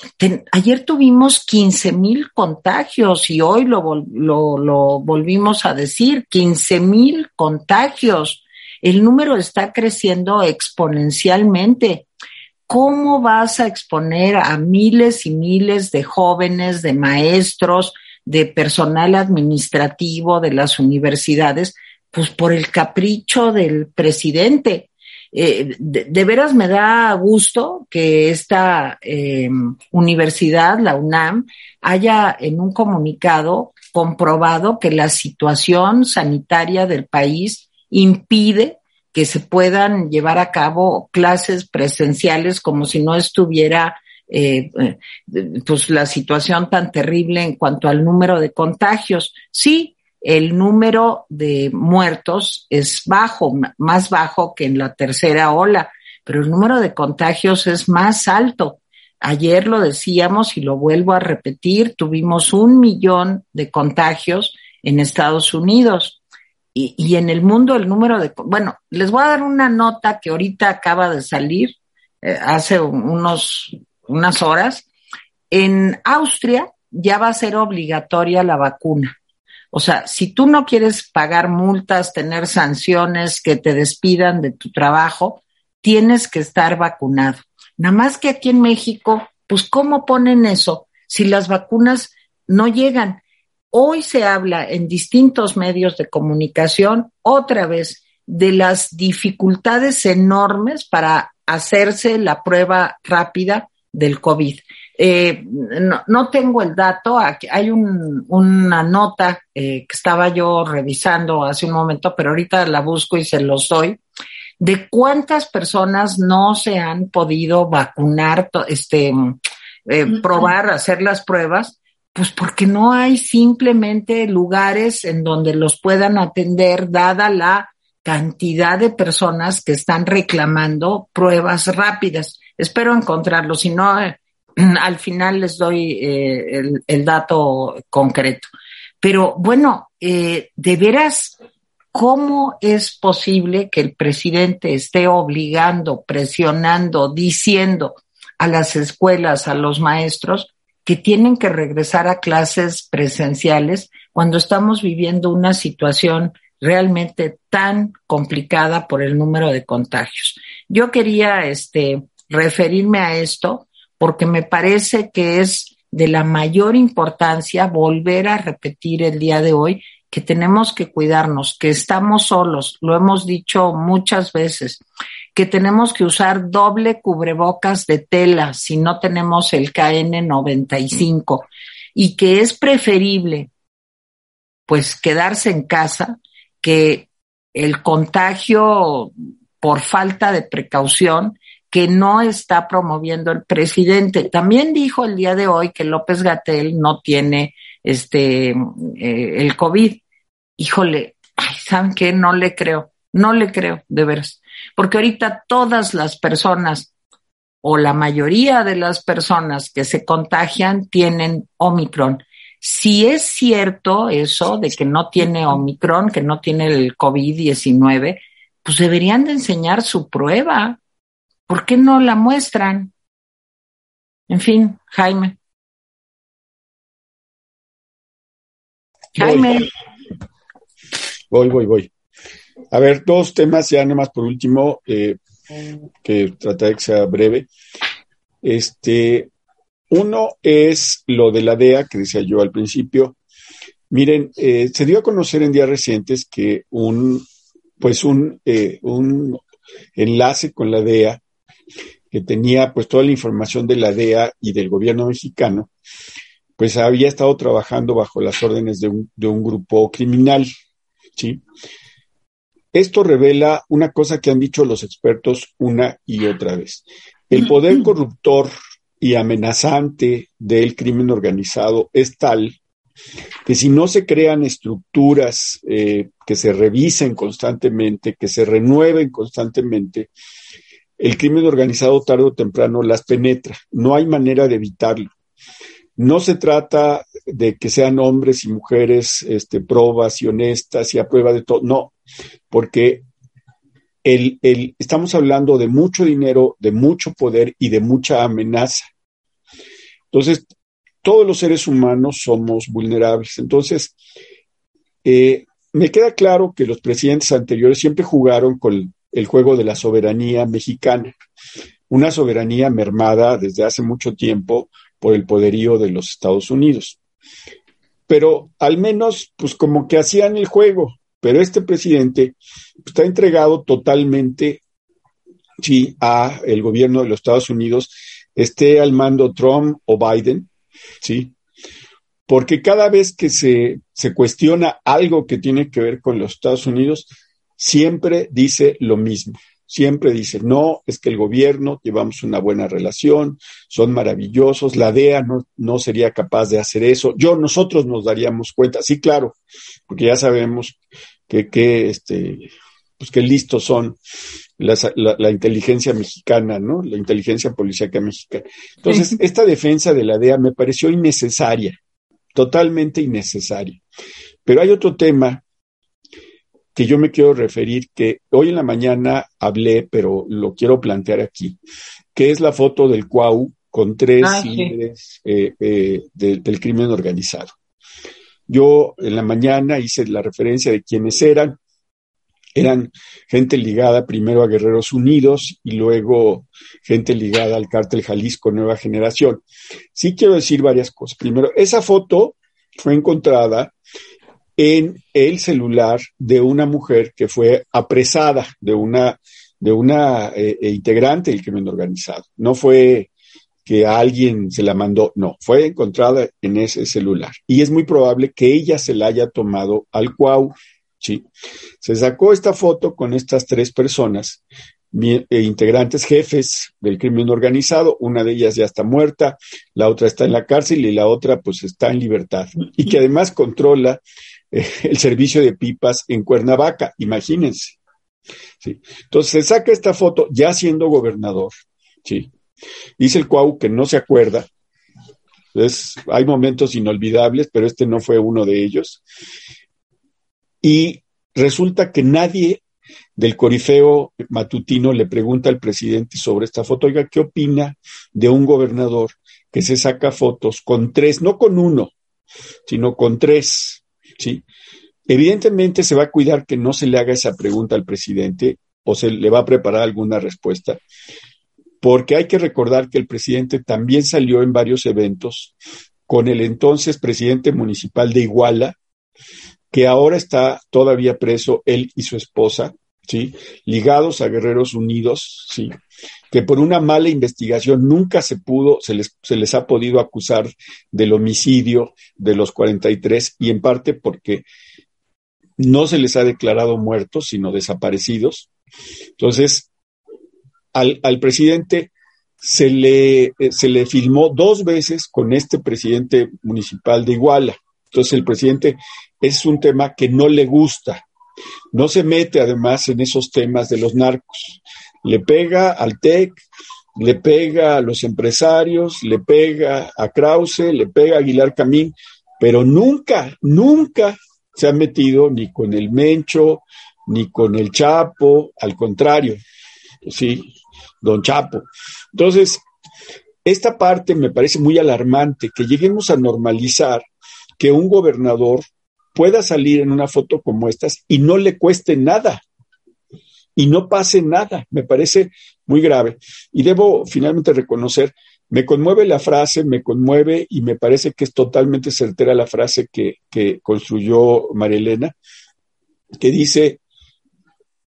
ayer tuvimos 15 mil contagios y hoy lo, lo, volvimos a decir, 15 mil contagios. El número está creciendo exponencialmente. ¿Cómo vas a exponer a miles y miles de jóvenes, de maestros, de personal administrativo de las universidades? Pues por el capricho del presidente. Eh, de, veras me da gusto que esta eh, universidad, la UNAM, haya en un comunicado comprobado que la situación sanitaria del país impide que se puedan llevar a cabo clases presenciales como si no estuviera eh, pues la situación tan terrible en cuanto al número de contagios. Sí, el número de muertos es bajo, más bajo que en la tercera ola, pero el número de contagios es más alto. Ayer lo decíamos y lo vuelvo a repetir, tuvimos un millón de contagios en Estados Unidos. Y, en el mundo el número de... Bueno, les voy a dar una nota que ahorita acaba de salir, eh, hace unos, unas horas. En Austria ya va a ser obligatoria la vacuna. O sea, si tú no quieres pagar multas, tener sanciones, que te despidan de tu trabajo, tienes que estar vacunado. Nada más que aquí en México, pues ¿cómo ponen eso si las vacunas no llegan? Hoy se habla en distintos medios de comunicación otra vez de las dificultades enormes para hacerse la prueba rápida del COVID. Eh, no, tengo el dato, aquí hay una nota eh, que estaba yo revisando hace un momento, pero ahorita la busco y se los doy, de cuántas personas no se han podido vacunar, este, eh, probar, hacer las pruebas, pues porque no hay simplemente lugares en donde los puedan atender, dada la cantidad de personas que están reclamando pruebas rápidas. Espero encontrarlo, si no, [CLEARS THROAT] al final les doy eh, el, dato concreto. Pero bueno, eh, de veras, ¿cómo es posible que el presidente esté obligando, presionando, diciendo a las escuelas, a los maestros, que tienen que regresar a clases presenciales cuando estamos viviendo una situación realmente tan complicada por el número de contagios. Yo quería este, referirme a esto porque me parece que es de la mayor importancia volver a repetir el día de hoy que tenemos que cuidarnos, que estamos solos, lo hemos dicho muchas veces, que tenemos que usar doble cubrebocas de tela si no tenemos el KN95 y que es preferible pues quedarse en casa que el contagio por falta de precaución que no está promoviendo el presidente. También dijo el día de hoy que López Gatel no tiene este eh, el COVID. Híjole, ¿saben qué? No le creo, no le creo, de veras. Porque ahorita todas las personas o la mayoría de las personas que se contagian tienen Omicron. Si es cierto eso de que no tiene Omicron, que no tiene el COVID-19, pues deberían de enseñar su prueba. ¿Por qué no la muestran? En fin, Jaime. Jaime. Voy, voy, voy. A ver, dos temas ya nomás por último, eh, que trataré que sea breve. Este, uno es lo de la DEA, que decía yo al principio. Miren, eh, se dio a conocer en días recientes que un, pues un, eh, un enlace con la DEA, que tenía pues toda la información de la DEA y del gobierno mexicano, pues había estado trabajando bajo las órdenes de un, de un grupo criminal, ¿sí? Esto revela una cosa que han dicho los expertos una y otra vez. El poder corruptor y amenazante del crimen organizado es tal que si no se crean estructuras eh, que se revisen constantemente, que se renueven constantemente, el crimen organizado tarde o temprano las penetra. No hay manera de evitarlo. No se trata de que sean hombres y mujeres este, probas y honestas y a prueba de todo. No, porque el, el, estamos hablando de mucho dinero, de mucho poder y de mucha amenaza. Entonces, todos los seres humanos somos vulnerables. Entonces, eh, me queda claro que los presidentes anteriores siempre jugaron con el juego de la soberanía mexicana, una soberanía mermada desde hace mucho tiempo por el poderío de los Estados Unidos. Pero al menos, pues como que hacían el juego, pero este presidente pues, está entregado totalmente, sí, a el gobierno de los Estados Unidos, esté al mando Trump o Biden, sí, porque cada vez que se, se cuestiona algo que tiene que ver con los Estados Unidos, siempre dice lo mismo siempre dice, no, es que el gobierno, llevamos una buena relación, son maravillosos, la DEA no, no sería capaz de hacer eso, yo, nosotros nos daríamos cuenta, sí, claro, porque ya sabemos que, que este, pues que listos son la, la, inteligencia mexicana, ¿no? La inteligencia policíaca mexicana. Entonces, esta defensa de la DEA me pareció innecesaria, totalmente innecesaria. Pero hay otro tema que yo me quiero referir, que hoy en la mañana hablé, pero lo quiero plantear aquí, que es la foto del Cuau con tres líderes eh, eh, del crimen organizado. Yo en la mañana hice la referencia de quiénes eran. Eran gente ligada primero a Guerreros Unidos y luego gente ligada al cártel Jalisco Nueva Generación. Sí quiero decir varias cosas. Primero, esa foto fue encontrada en el celular de una mujer que fue apresada, de una, de una eh, eh, integrante del crimen organizado. No fue que alguien se la mandó, no, fue encontrada en ese celular. Y es muy probable que ella se la haya tomado al cuau. ¿sí? Se sacó esta foto con estas tres personas, eh, integrantes jefes del crimen organizado, una de ellas ya está muerta, la otra está en la cárcel y la otra pues está en libertad. Y que además controla el servicio de pipas en Cuernavaca, imagínense. ¿sí? Entonces se saca esta foto ya siendo gobernador. ¿sí? Dice el Cuau que no se acuerda. Hay momentos inolvidables, pero este no fue uno de ellos. Y resulta que nadie del corifeo matutino le pregunta al presidente sobre esta foto, oiga, ¿qué opina de un gobernador que se saca fotos con tres, no con uno, sino con tres ¿sí? Evidentemente se va a cuidar que no se le haga esa pregunta al presidente o se le va a preparar alguna respuesta, porque hay que recordar que el presidente también salió en varios eventos con el entonces presidente municipal de Iguala, que ahora está todavía preso él y su esposa, ¿sí? Ligados a Guerreros Unidos, ¿sí? Que por una mala investigación nunca se pudo, se les, se les ha podido acusar del homicidio de los 43 y en parte porque no se les ha declarado muertos, sino desaparecidos. Entonces, al, al presidente se le, eh, se le filmó dos veces con este presidente municipal de Iguala. Entonces, el presidente es un tema que no le gusta. No se mete además en esos temas de los narcos. Le pega al TEC, le pega a los empresarios, le pega a Krause, le pega a Aguilar Camín, pero nunca, nunca se ha metido ni con el Mencho, ni con el Chapo, al contrario, sí, don Chapo. Entonces, esta parte me parece muy alarmante, que lleguemos a normalizar que un gobernador pueda salir en una foto como estas y no le cueste nada y no pase nada. Me parece muy grave. Y debo finalmente reconocer, me conmueve la frase, me conmueve y me parece que es totalmente certera la frase que, construyó Marilena, que dice,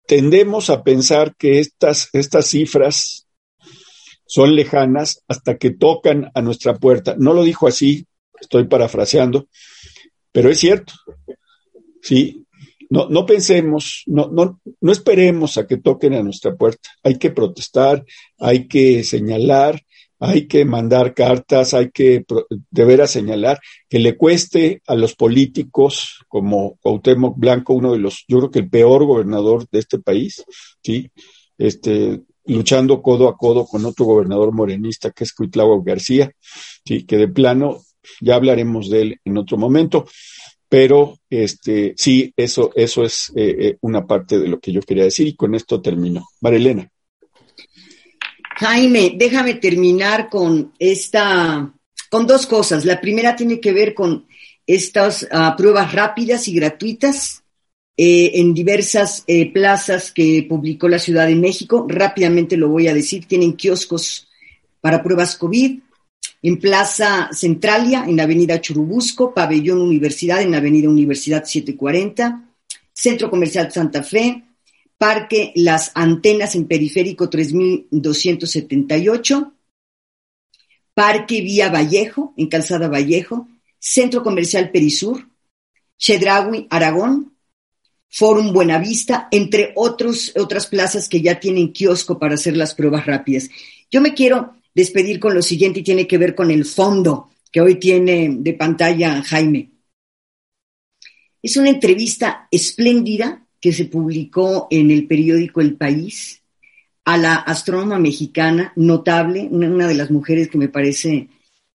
tendemos a pensar que estas, estas cifras son lejanas hasta que tocan a nuestra puerta. No lo dijo así, estoy parafraseando, pero es cierto. Sí, no, no pensemos, no, no, no esperemos a que toquen a nuestra puerta. Hay que protestar, hay que señalar, hay que mandar cartas, hay que deber a señalar que le cueste a los políticos como Cuauhtémoc Blanco, uno de los, yo creo que el peor gobernador de este país, ¿sí? Este, luchando codo a codo con otro gobernador morenista que es Cuitlao García, ¿sí? que de plano ya hablaremos de él en otro momento, pero este, sí, eso, eso es eh, eh, una parte de lo que yo quería decir y con esto termino. Marilena. Jaime, déjame terminar con esta, con dos cosas. La primera tiene que ver con estas uh, pruebas rápidas y gratuitas eh, en diversas eh, plazas que publicó la Ciudad de México. Rápidamente lo voy a decir, tienen kioscos para pruebas COVID. En Plaza Centralia, en la Avenida Churubusco, Pabellón Universidad, en la Avenida Universidad 740, Centro Comercial Santa Fe, Parque Las Antenas en Periférico 3278, Parque Vía Vallejo en Calzada Vallejo, Centro Comercial Perisur, Chedraui Aragón, Forum Buenavista, entre otros, otras plazas que ya tienen kiosco para hacer las pruebas rápidas. Yo me quiero despedir con lo siguiente y tiene que ver con el fondo que hoy tiene de pantalla Jaime. Es una entrevista espléndida que se publicó en el periódico El País a la astrónoma mexicana notable, una de las mujeres que me parece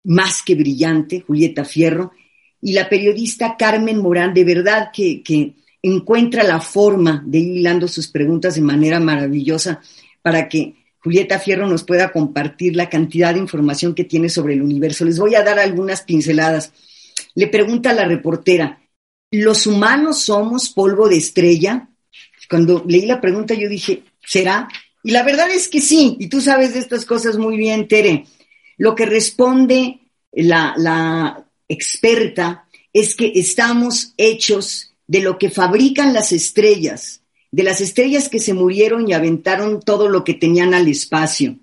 más que brillante, Julieta Fierro, y la periodista Carmen Morán, de verdad que, encuentra la forma de ir hilando sus preguntas de manera maravillosa para que Julieta Fierro nos pueda compartir la cantidad de información que tiene sobre el universo. Les voy a dar algunas pinceladas. Le pregunta a la reportera, ¿los humanos somos polvo de estrella? Cuando leí la pregunta yo dije, ¿será? Y la verdad es que sí, y tú sabes de estas cosas muy bien, Tere. Lo que responde la, la experta es que estamos hechos de lo que fabrican las estrellas, de las estrellas que se murieron y aventaron todo lo que tenían al espacio.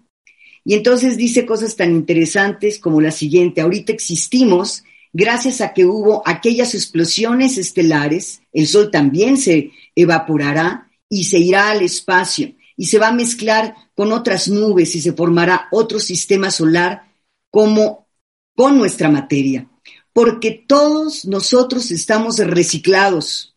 Y entonces dice cosas tan interesantes como la siguiente, ahorita existimos gracias a que hubo aquellas explosiones estelares, el Sol también se evaporará y se irá al espacio y se va a mezclar con otras nubes y se formará otro sistema solar como con nuestra materia, porque todos nosotros estamos reciclados.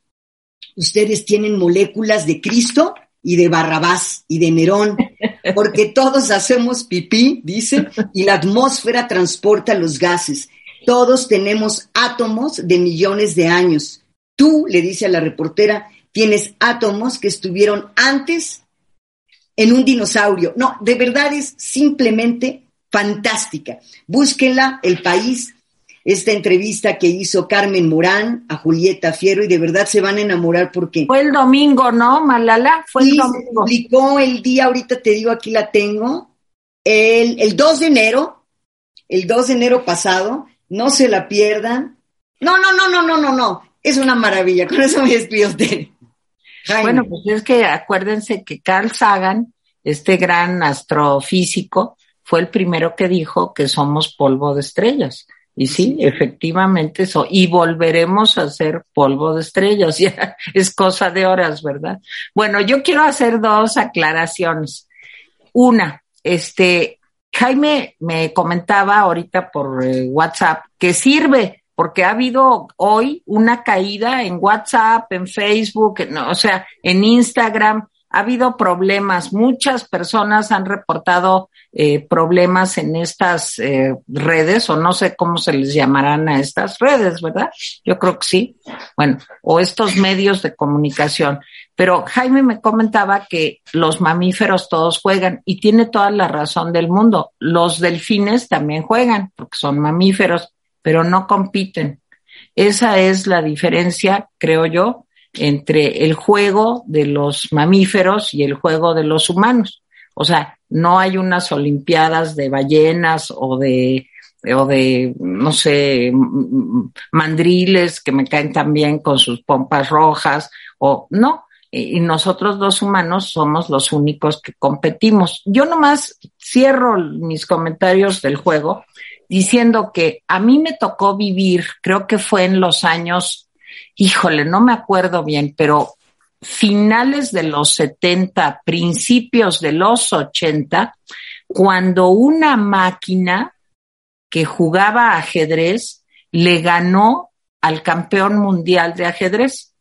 Ustedes tienen moléculas de Cristo y de Barrabás y de Nerón, [LAUGHS] porque todos hacemos pipí, dice, y la atmósfera transporta los gases. Todos tenemos átomos de millones de años. Tú, le dice a la reportera, tienes átomos que estuvieron antes en un dinosaurio. No, de verdad es simplemente fantástica. Búsquenla, el país, esta entrevista que hizo Carmen Morán a Julieta Fierro y de verdad se van a enamorar porque... Fue el domingo, ¿no, Malala? Fue el domingo. Se publicó el día, ahorita te digo, aquí la tengo, el, el 2 de enero, el 2 de enero pasado, no se la pierdan. No, no, no, no, no, no, no, es una maravilla, con eso me despido de Bueno, pues es que acuérdense que Carl Sagan, este gran astrofísico, fue el primero que dijo que somos polvo de estrellas. Y sí, efectivamente eso. Y volveremos a ser polvo de estrellas. [LAUGHS] Ya es cosa de horas, ¿verdad? Bueno, yo quiero hacer dos aclaraciones. Una, este, Jaime me comentaba ahorita por eh, WhatsApp que sirve porque ha habido hoy una caída en WhatsApp, en Facebook, o sea, en Instagram ha habido problemas. Muchas personas han reportado eh, problemas en estas eh, redes, o no sé cómo se les llamarán a estas redes, ¿verdad? Yo creo que sí. Bueno, o estos medios de comunicación. Pero Jaime me comentaba que los mamíferos todos juegan y tiene toda la razón del mundo. Los delfines también juegan porque son mamíferos, pero no compiten. Esa es la diferencia, creo yo, entre el juego de los mamíferos y el juego de los humanos. O sea, no hay unas olimpiadas de ballenas o de o de, no sé, mandriles que me caen también con sus pompas rojas, o no, y nosotros los humanos somos los únicos que competimos. Yo nomás cierro mis comentarios del juego diciendo que a mí me tocó vivir, creo que fue en los años híjole, no me acuerdo bien, pero finales de los 70, principios de los 80, cuando una máquina que jugaba ajedrez le ganó al campeón mundial de ajedrez.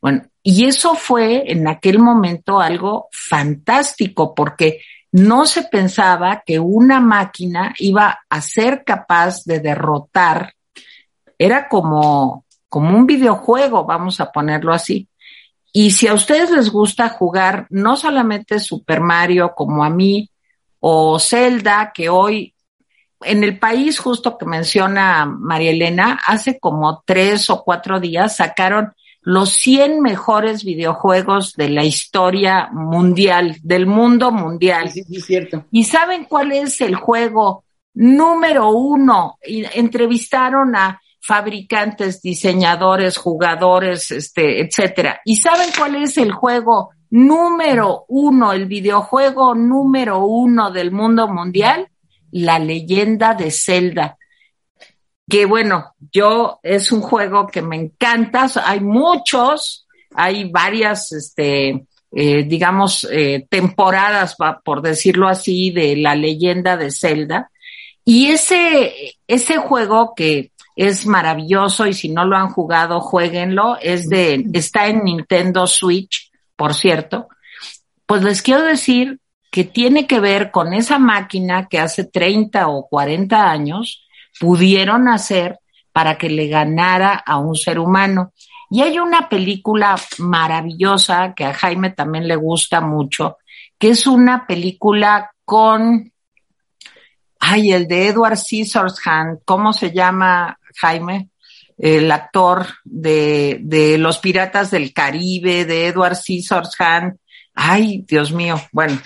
Bueno, y eso fue en aquel momento algo fantástico porque no se pensaba que una máquina iba a ser capaz de derrotar. Era como como un videojuego, vamos a ponerlo así. Y si a ustedes les gusta jugar no solamente Super Mario como a mí o Zelda, que hoy en el país justo que menciona María Elena, hace como tres o cuatro días sacaron los 100 mejores videojuegos de la historia mundial, del mundo mundial. Sí, sí, cierto. ¿Y saben cuál es el juego número uno? Y entrevistaron a fabricantes, diseñadores, jugadores, este, etcétera. ¿Y saben cuál es el juego número uno, el videojuego número uno del mundo mundial? La leyenda de Zelda. Que bueno, yo es un juego que me encanta. Hay muchos, hay varias, este, eh, digamos, eh, temporadas, por decirlo así, de la leyenda de Zelda. Y ese, ese juego que es maravilloso y si no lo han jugado, jueguenlo. Es de, está en Nintendo Switch, por cierto. Pues les quiero decir que tiene que ver con esa máquina que hace 30 o 40 años pudieron hacer para que le ganara a un ser humano. Y hay una película maravillosa que a Jaime también le gusta mucho, que es una película con, ay, el de Edward Scissorhands, ¿cómo se llama? Jaime, el actor de, de Los Piratas del Caribe, de Edward Scissorhands. Ay, Dios mío. Bueno,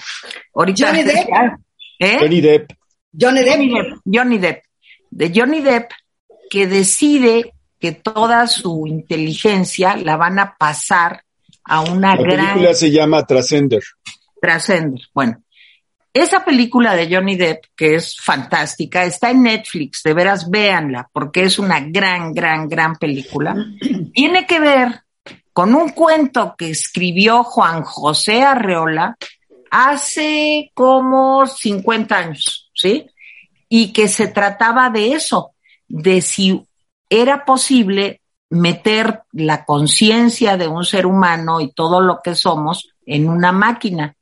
ahorita. Johnny Depp. ¿Eh? Johnny Depp. Johnny Depp. Johnny Depp. Johnny Depp. De Johnny Depp, que decide que toda su inteligencia la van a pasar a una la gran. La película se llama Trascender. Trascender. Bueno, esa película de Johnny Depp, que es fantástica, está en Netflix, de veras véanla, porque es una gran, gran, gran película. [CLEARS THROAT] Tiene que ver con un cuento que escribió Juan José Arreola hace como 50 años, ¿sí? Y que se trataba de eso, de si era posible meter la conciencia de un ser humano y todo lo que somos en una máquina.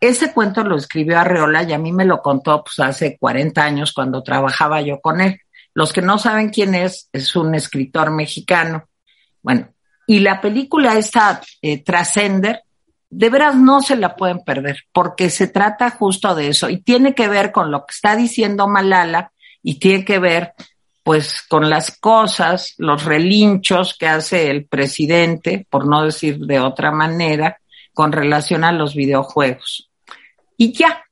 Ese cuento lo escribió Arreola y a mí me lo contó pues, hace 40 años cuando trabajaba yo con él. Los que no saben quién es, es un escritor mexicano. Bueno, y la película esta, eh, Trascender, de veras no se la pueden perder, porque se trata justo de eso y tiene que ver con lo que está diciendo Malala y tiene que ver pues con las cosas, los relinchos que hace el presidente, por no decir de otra manera, con relación a los videojuegos. Y ya,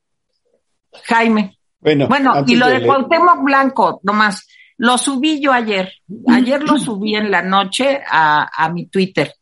Jaime. Bueno, bueno y lo de, de Cuauhtémoc Blanco, nomás, lo subí yo ayer. Ayer lo subí en la noche a, a mi Twitter.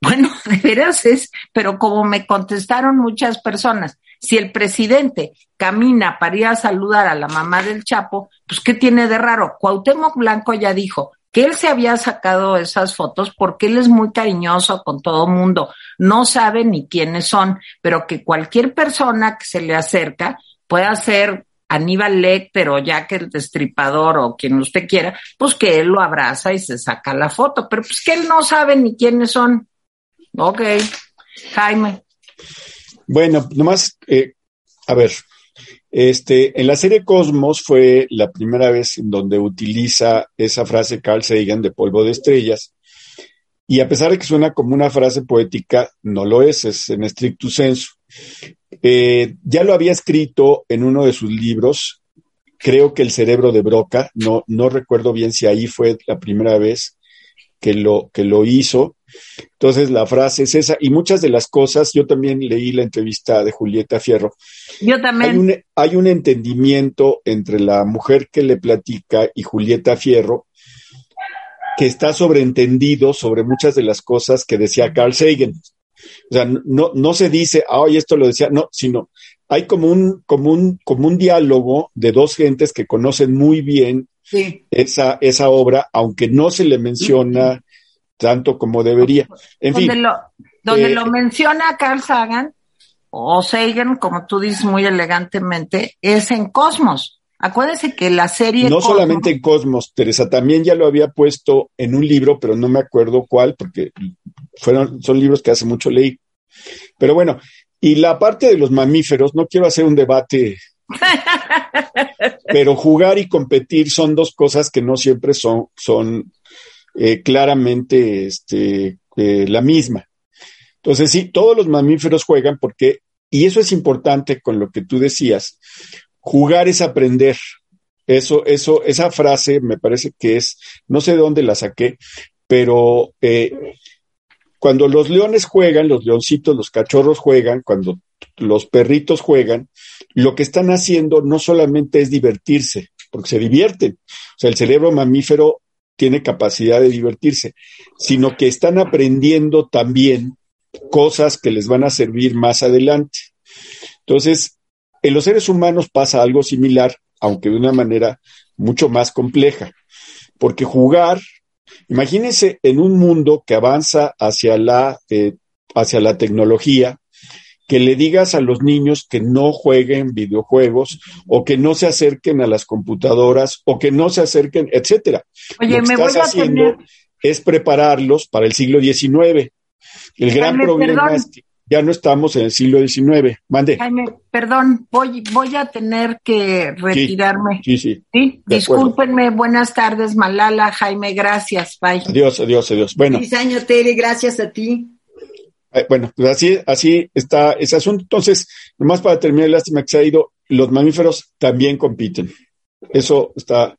Bueno, [LAUGHS] de veras es, pero como me contestaron muchas personas, si el presidente camina para ir a saludar a la mamá del Chapo, pues ¿qué tiene de raro? Cuauhtémoc Blanco ya dijo que él se había sacado esas fotos porque él es muy cariñoso con todo mundo, no sabe ni quiénes son, pero que cualquier persona que se le acerca pueda ser Aníbal Lecter o Jack el Destripador o quien usted quiera, pues que él lo abraza y se saca la foto, pero pues que él no sabe ni quiénes son. Ok, Jaime. Bueno, nomás, eh, a ver, este, en la serie Cosmos fue la primera vez en donde utiliza esa frase Carl Sagan de polvo de estrellas. Y a pesar de que suena como una frase poética, no lo es, es en estricto senso. Eh, ya lo había escrito en uno de sus libros, creo que El cerebro de Broca, no, no recuerdo bien si ahí fue la primera vez que lo, que lo hizo, entonces la frase es esa y muchas de las cosas, yo también leí la entrevista de Julieta Fierro. Yo también. Hay un, entendimiento entre la mujer que le platica y Julieta Fierro que está sobreentendido sobre muchas de las cosas que decía Carl Sagan. O sea, no, no se dice, ay, esto lo decía, no, sino hay como un, como un, como un diálogo de dos gentes que conocen muy bien esa, esa obra, aunque no se le menciona tanto como debería. En donde fin. Lo, donde eh, lo menciona Carl Sagan, o Sagan, como tú dices muy elegantemente, es en Cosmos. Acuérdense que la serie. No solamente en Cosmos, Teresa, también ya lo había puesto en un libro, pero no me acuerdo cuál, porque fueron, son libros que hace mucho leí. Pero bueno, y la parte de los mamíferos, no quiero hacer un debate, [LAUGHS] pero jugar y competir son dos cosas que no siempre son, son eh, claramente este, eh, la misma. Entonces, sí, todos los mamíferos juegan porque, y eso es importante con lo que tú decías, jugar es aprender. Eso, eso, esa frase me parece que es, no sé de dónde la saqué, pero eh, cuando los leones juegan, los leoncitos, los cachorros juegan, cuando los perritos juegan, lo que están haciendo no solamente es divertirse, porque se divierten. O sea, el cerebro mamífero tiene capacidad de divertirse, sino que están aprendiendo también cosas que les van a servir más adelante. Entonces, en los seres humanos pasa algo similar, aunque de una manera mucho más compleja, porque jugar, imagínense en un mundo que avanza hacia la, eh, hacia la tecnología, que le digas a los niños que no jueguen videojuegos o que no se acerquen a las computadoras o que no se acerquen, etcétera. Oye, Lo que me estás haciendo es prepararlos para el siglo XIX. El gran problema es que ya no estamos en el siglo XIX. Mande. Jaime, perdón, voy, voy a tener que retirarme. Sí, sí. ¿Sí? Discúlpenme, buenas tardes, Malala, Jaime, gracias, bye. Adiós, adiós, adiós. Bueno. Feliz año, Tere, gracias a ti. Eh, bueno, pues así, así está ese asunto. Entonces, nomás para terminar, lástima que se ha ido, los mamíferos también compiten. Eso está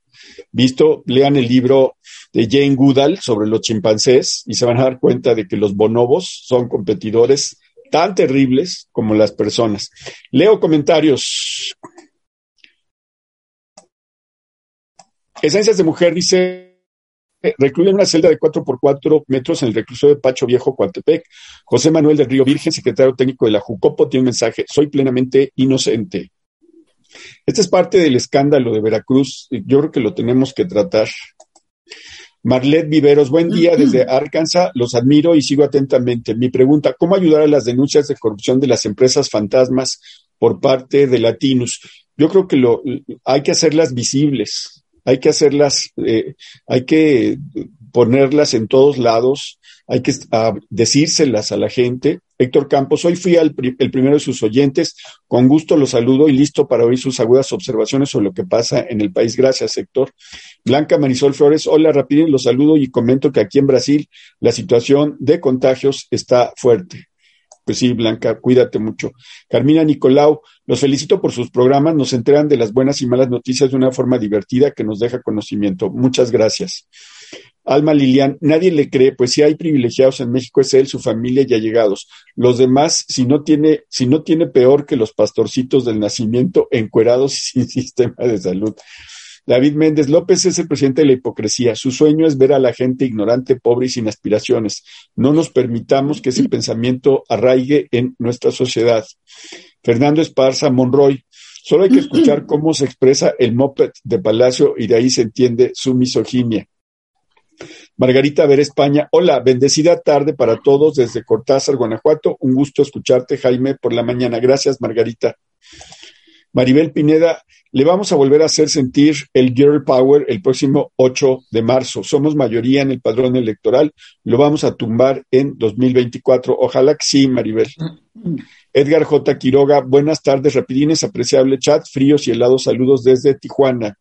visto. Lean el libro de Jane Goodall sobre los chimpancés y se van a dar cuenta de que los bonobos son competidores tan terribles como las personas. Leo comentarios. Esencias de Mujer dice, recluye en una celda de 4 por 4 metros en el reclusorio de Pacho Viejo, Coatepec. José Manuel del Río Virgen, secretario técnico de la Jucopo, tiene un mensaje. Soy plenamente inocente. Este es parte del escándalo de Veracruz. Yo creo que lo tenemos que tratar. Marlet Viveros, buen día desde Arkansas. Los admiro y sigo atentamente. Mi pregunta, ¿cómo ayudar a las denuncias de corrupción de las empresas fantasmas por parte de Latinos? Yo creo que lo, hay que hacerlas visibles hay que hacerlas, eh, hay que ponerlas en todos lados, hay que decírselas a la gente. Héctor Campos, hoy fui el primero de sus oyentes, con gusto los saludo y listo para oír sus agudas observaciones sobre lo que pasa en el país. Gracias, Héctor. Blanca Marisol Flores, hola, rapidín, los saludo y comento que aquí en Brasil la situación de contagios está fuerte. Pues sí, Blanca, cuídate mucho. Carmina Nicolau, los felicito por sus programas, nos enteran de las buenas y malas noticias de una forma divertida que nos deja conocimiento. Muchas gracias. Alma Lilian, nadie le cree, pues si hay privilegiados en México es él, su familia y allegados. Los demás, si no tiene, si no tiene peor que los pastorcitos del nacimiento, encuerados y sin [LAUGHS] sistema de salud. David Méndez López es el presidente de la hipocresía. Su sueño es ver a la gente ignorante, pobre y sin aspiraciones. No nos permitamos que ese pensamiento arraigue en nuestra sociedad. Fernando Esparza Monroy. Solo hay que escuchar [CLEARS THROAT] cómo se expresa el moped de Palacio y de ahí se entiende su misoginia. Margarita Ver España. Hola, bendecida tarde para todos desde Cortázar, Guanajuato. Un gusto escucharte, Jaime, por la mañana. Gracias, Margarita. Maribel Pineda, le vamos a volver a hacer sentir el Girl Power el próximo 8 de marzo. Somos mayoría en el padrón electoral. Lo vamos a tumbar en 2024. Ojalá que sí, Maribel. Edgar J. Quiroga, buenas tardes, rapidines, apreciable chat, fríos y helados saludos desde Tijuana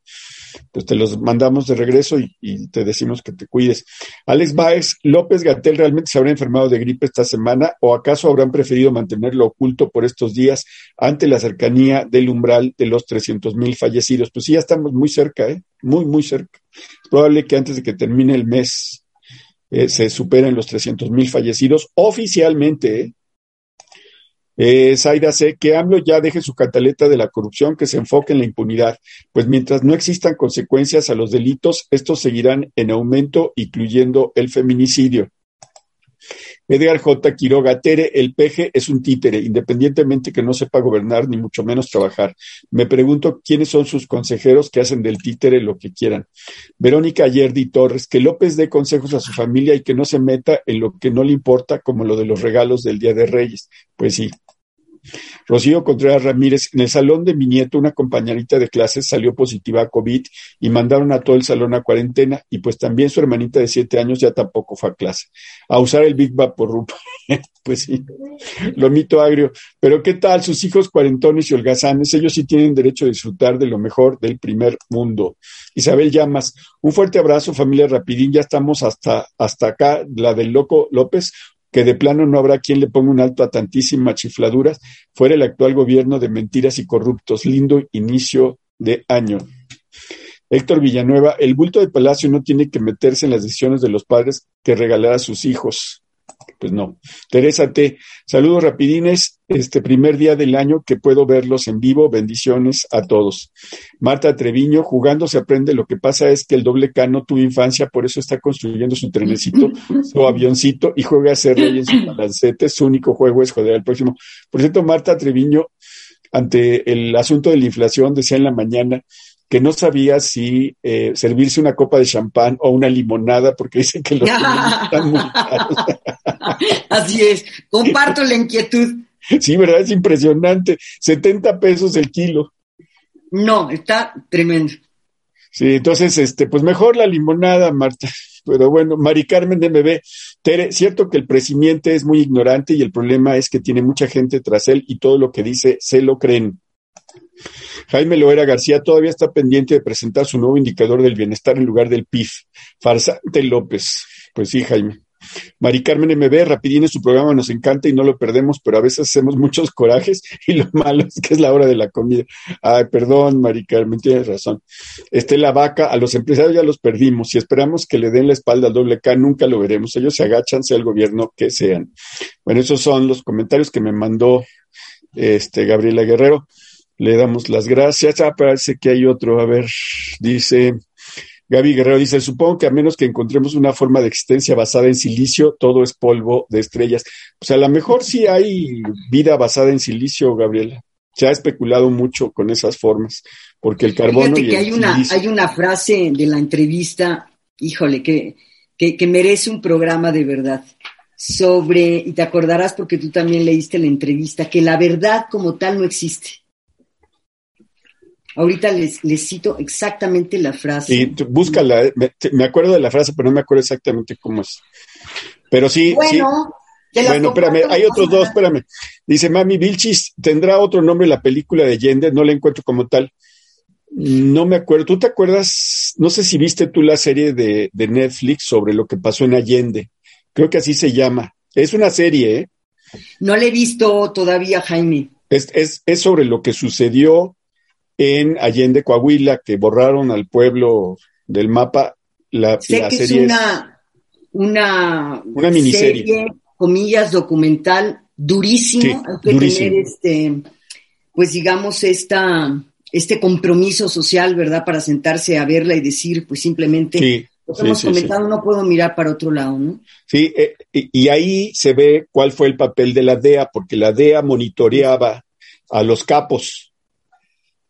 pues te los mandamos de regreso y, te decimos que te cuides. Alex Baez, López Gatel realmente se habrá enfermado de gripe esta semana o acaso habrán preferido mantenerlo oculto por estos días ante la cercanía del umbral de los 300 mil fallecidos. Pues sí, ya estamos muy cerca, ¿eh? Muy, muy cerca. Es probable que antes de que termine el mes eh, se superen los 300 mil fallecidos oficialmente, ¿eh? Eh, Zaira C., que AMLO ya deje su cataleta de la corrupción, que se enfoque en la impunidad, pues mientras no existan consecuencias a los delitos, estos seguirán en aumento, incluyendo el feminicidio. Edgar J. Quiroga Tere, el peje es un títere, independientemente que no sepa gobernar ni mucho menos trabajar. Me pregunto quiénes son sus consejeros que hacen del títere lo que quieran. Verónica Yerdi Torres, que López dé consejos a su familia y que no se meta en lo que no le importa, como lo de los regalos del Día de Reyes. Pues sí, Rocío Contreras Ramírez, en el salón de mi nieto, una compañerita de clases salió positiva a COVID y mandaron a todo el salón a cuarentena y pues también su hermanita de siete años ya tampoco fue a clase. A usar el Big Vaporrup. [LAUGHS] pues sí, lo mito agrio. Pero ¿qué tal sus hijos cuarentones y holgazanes? Ellos sí tienen derecho a disfrutar de lo mejor del primer mundo. Isabel Llamas, un fuerte abrazo familia Rapidín, ya estamos hasta, hasta acá, la del loco López, que de plano no habrá quien le ponga un alto a tantísimas chifladuras, fuera el actual gobierno de mentiras y corruptos. Lindo inicio de año. Héctor Villanueva, el bulto de Palacio no tiene que meterse en las decisiones de los padres que regalar a sus hijos pues no. Teresa T, saludos rapidines, este primer día del año que puedo verlos en vivo, bendiciones a todos. Marta Treviño, jugando se aprende, lo que pasa es que el doble K no tuvo infancia, por eso está construyendo su trenecito, [LAUGHS] su avioncito y juega a ser rey en su balancete, su único juego es joder al próximo. Por cierto, Marta Treviño, ante el asunto de la inflación, decía en la mañana, que no sabía si eh, servirse una copa de champán o una limonada, porque dicen que los [LAUGHS] están muy caros. Así es, comparto la inquietud. [LAUGHS] Sí, ¿verdad? Es impresionante. 70 pesos el kilo. No, está tremendo. Sí, entonces, este, pues mejor la limonada, Marta. [LAUGHS] Pero bueno, Mari Carmen de MB, Tere, cierto que el presidente es muy ignorante y el problema es que tiene mucha gente tras él y todo lo que dice se lo creen. Jaime Loera García todavía está pendiente de presentar su nuevo indicador del bienestar en lugar del PIF. Farsante López. Pues sí, Jaime. Mari Carmen MB, rapidín su programa, nos encanta y no lo perdemos, pero a veces hacemos muchos corajes [LAUGHS] y lo malo es que es la hora de la comida. Ay, perdón, Mari Carmen, tienes razón. Estela Vaca, a los empresarios ya los perdimos. Si esperamos que le den la espalda al doble K, nunca lo veremos. Ellos se agachan, sea el gobierno que sean. Bueno, esos son los comentarios que me mandó este Gabriela Guerrero le damos las gracias. Ah, parece que hay otro. A ver, dice Gaby Guerrero, dice, supongo que a menos que encontremos una forma de existencia basada en silicio, todo es polvo de estrellas. Pues a lo mejor sí hay vida basada en silicio, Gabriela. Se ha especulado mucho con esas formas, porque el carbono... Fíjate que hay, una, hay una frase de la entrevista, híjole, que, que, que merece un programa de verdad sobre, y te acordarás porque tú también leíste la entrevista, que la verdad como tal no existe. Ahorita les, les cito exactamente la frase. Sí, búscala, eh, me, acuerdo de la frase, pero no me acuerdo exactamente cómo es. Pero sí, bueno, sí. Bueno, espérame, hay otros dos, espérame. Dice Mami Vilchis, ¿tendrá otro nombre la película de Allende? No la encuentro como tal. No me acuerdo. ¿Tú te acuerdas? No sé si viste tú la serie de, de Netflix sobre lo que pasó en Allende. Creo que así se llama. Es una serie, ¿eh? No le he visto todavía, Jaime. Es, es, es sobre lo que sucedió en Allende, Coahuila, que borraron al pueblo del mapa. La, sé la que serie es una, una, Una miniserie. serie, comillas, documental durísimo. Sí, Hay que durísimo. tener este, pues digamos, esta, este compromiso social, ¿verdad? Para sentarse a verla y decir, pues simplemente, Sí, lo que sí, hemos sí, comentado, no puedo mirar para otro lado, ¿no? Sí, eh, y ahí se ve cuál fue el papel de la DEA, porque la DEA monitoreaba a los capos.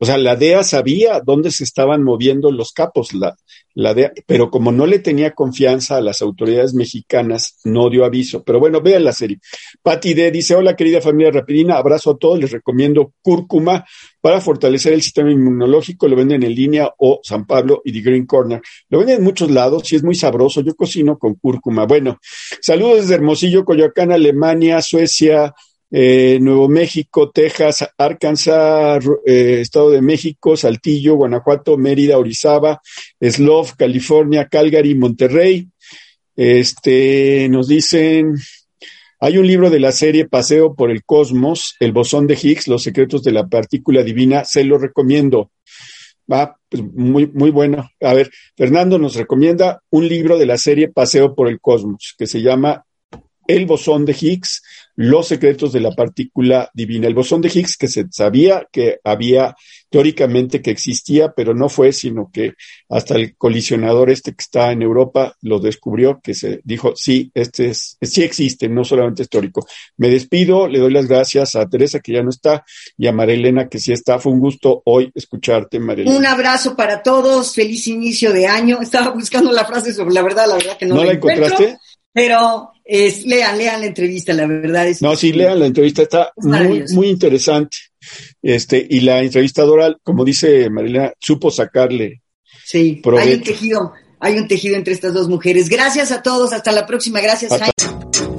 O sea, la DEA sabía dónde se estaban moviendo los capos, la, la DEA, pero como no le tenía confianza a las autoridades mexicanas, no dio aviso. Pero bueno, vean la serie. Patti D dice, hola querida familia Rapidina, abrazo a todos, les recomiendo cúrcuma para fortalecer el sistema inmunológico, lo venden en línea o San Pablo y The Green Corner. Lo venden en muchos lados y es muy sabroso, yo cocino con cúrcuma. Bueno, saludos desde Hermosillo, Coyoacán, Alemania, Suecia, eh, Nuevo México, Texas, Arkansas, eh, Estado de México, Saltillo, Guanajuato, Mérida, Orizaba, Slov, California, Calgary, Monterrey. Este, nos dicen, hay un libro de la serie Paseo por el Cosmos, El bosón de Higgs, Los secretos de la partícula divina, se lo recomiendo. Va, pues muy, muy bueno. A ver, Fernando nos recomienda un libro de la serie Paseo por el Cosmos, que se llama El bosón de Higgs, Los secretos de la partícula divina. El bosón de Higgs que se sabía que había teóricamente que existía, pero no fue, sino que hasta el colisionador este que está en Europa lo descubrió, que se dijo, sí, este es, sí existe, no solamente es teórico. Me despido, le doy las gracias a Teresa que ya no está y a Marilena que sí está. Fue un gusto hoy escucharte, Marilena. Un abrazo para todos, feliz inicio de año. Estaba buscando la frase sobre la verdad, la verdad que no, ¿No la encontraste? Pero es, lean, lean la entrevista, la verdad es No, sí, lean la entrevista, está Es muy, muy interesante. Este, y la entrevistadora, como dice Marilena, supo sacarle. Sí, hay un Provecho. tejido, hay un tejido entre estas dos mujeres. Gracias a todos, hasta la próxima. Gracias, Hasta- Jaime.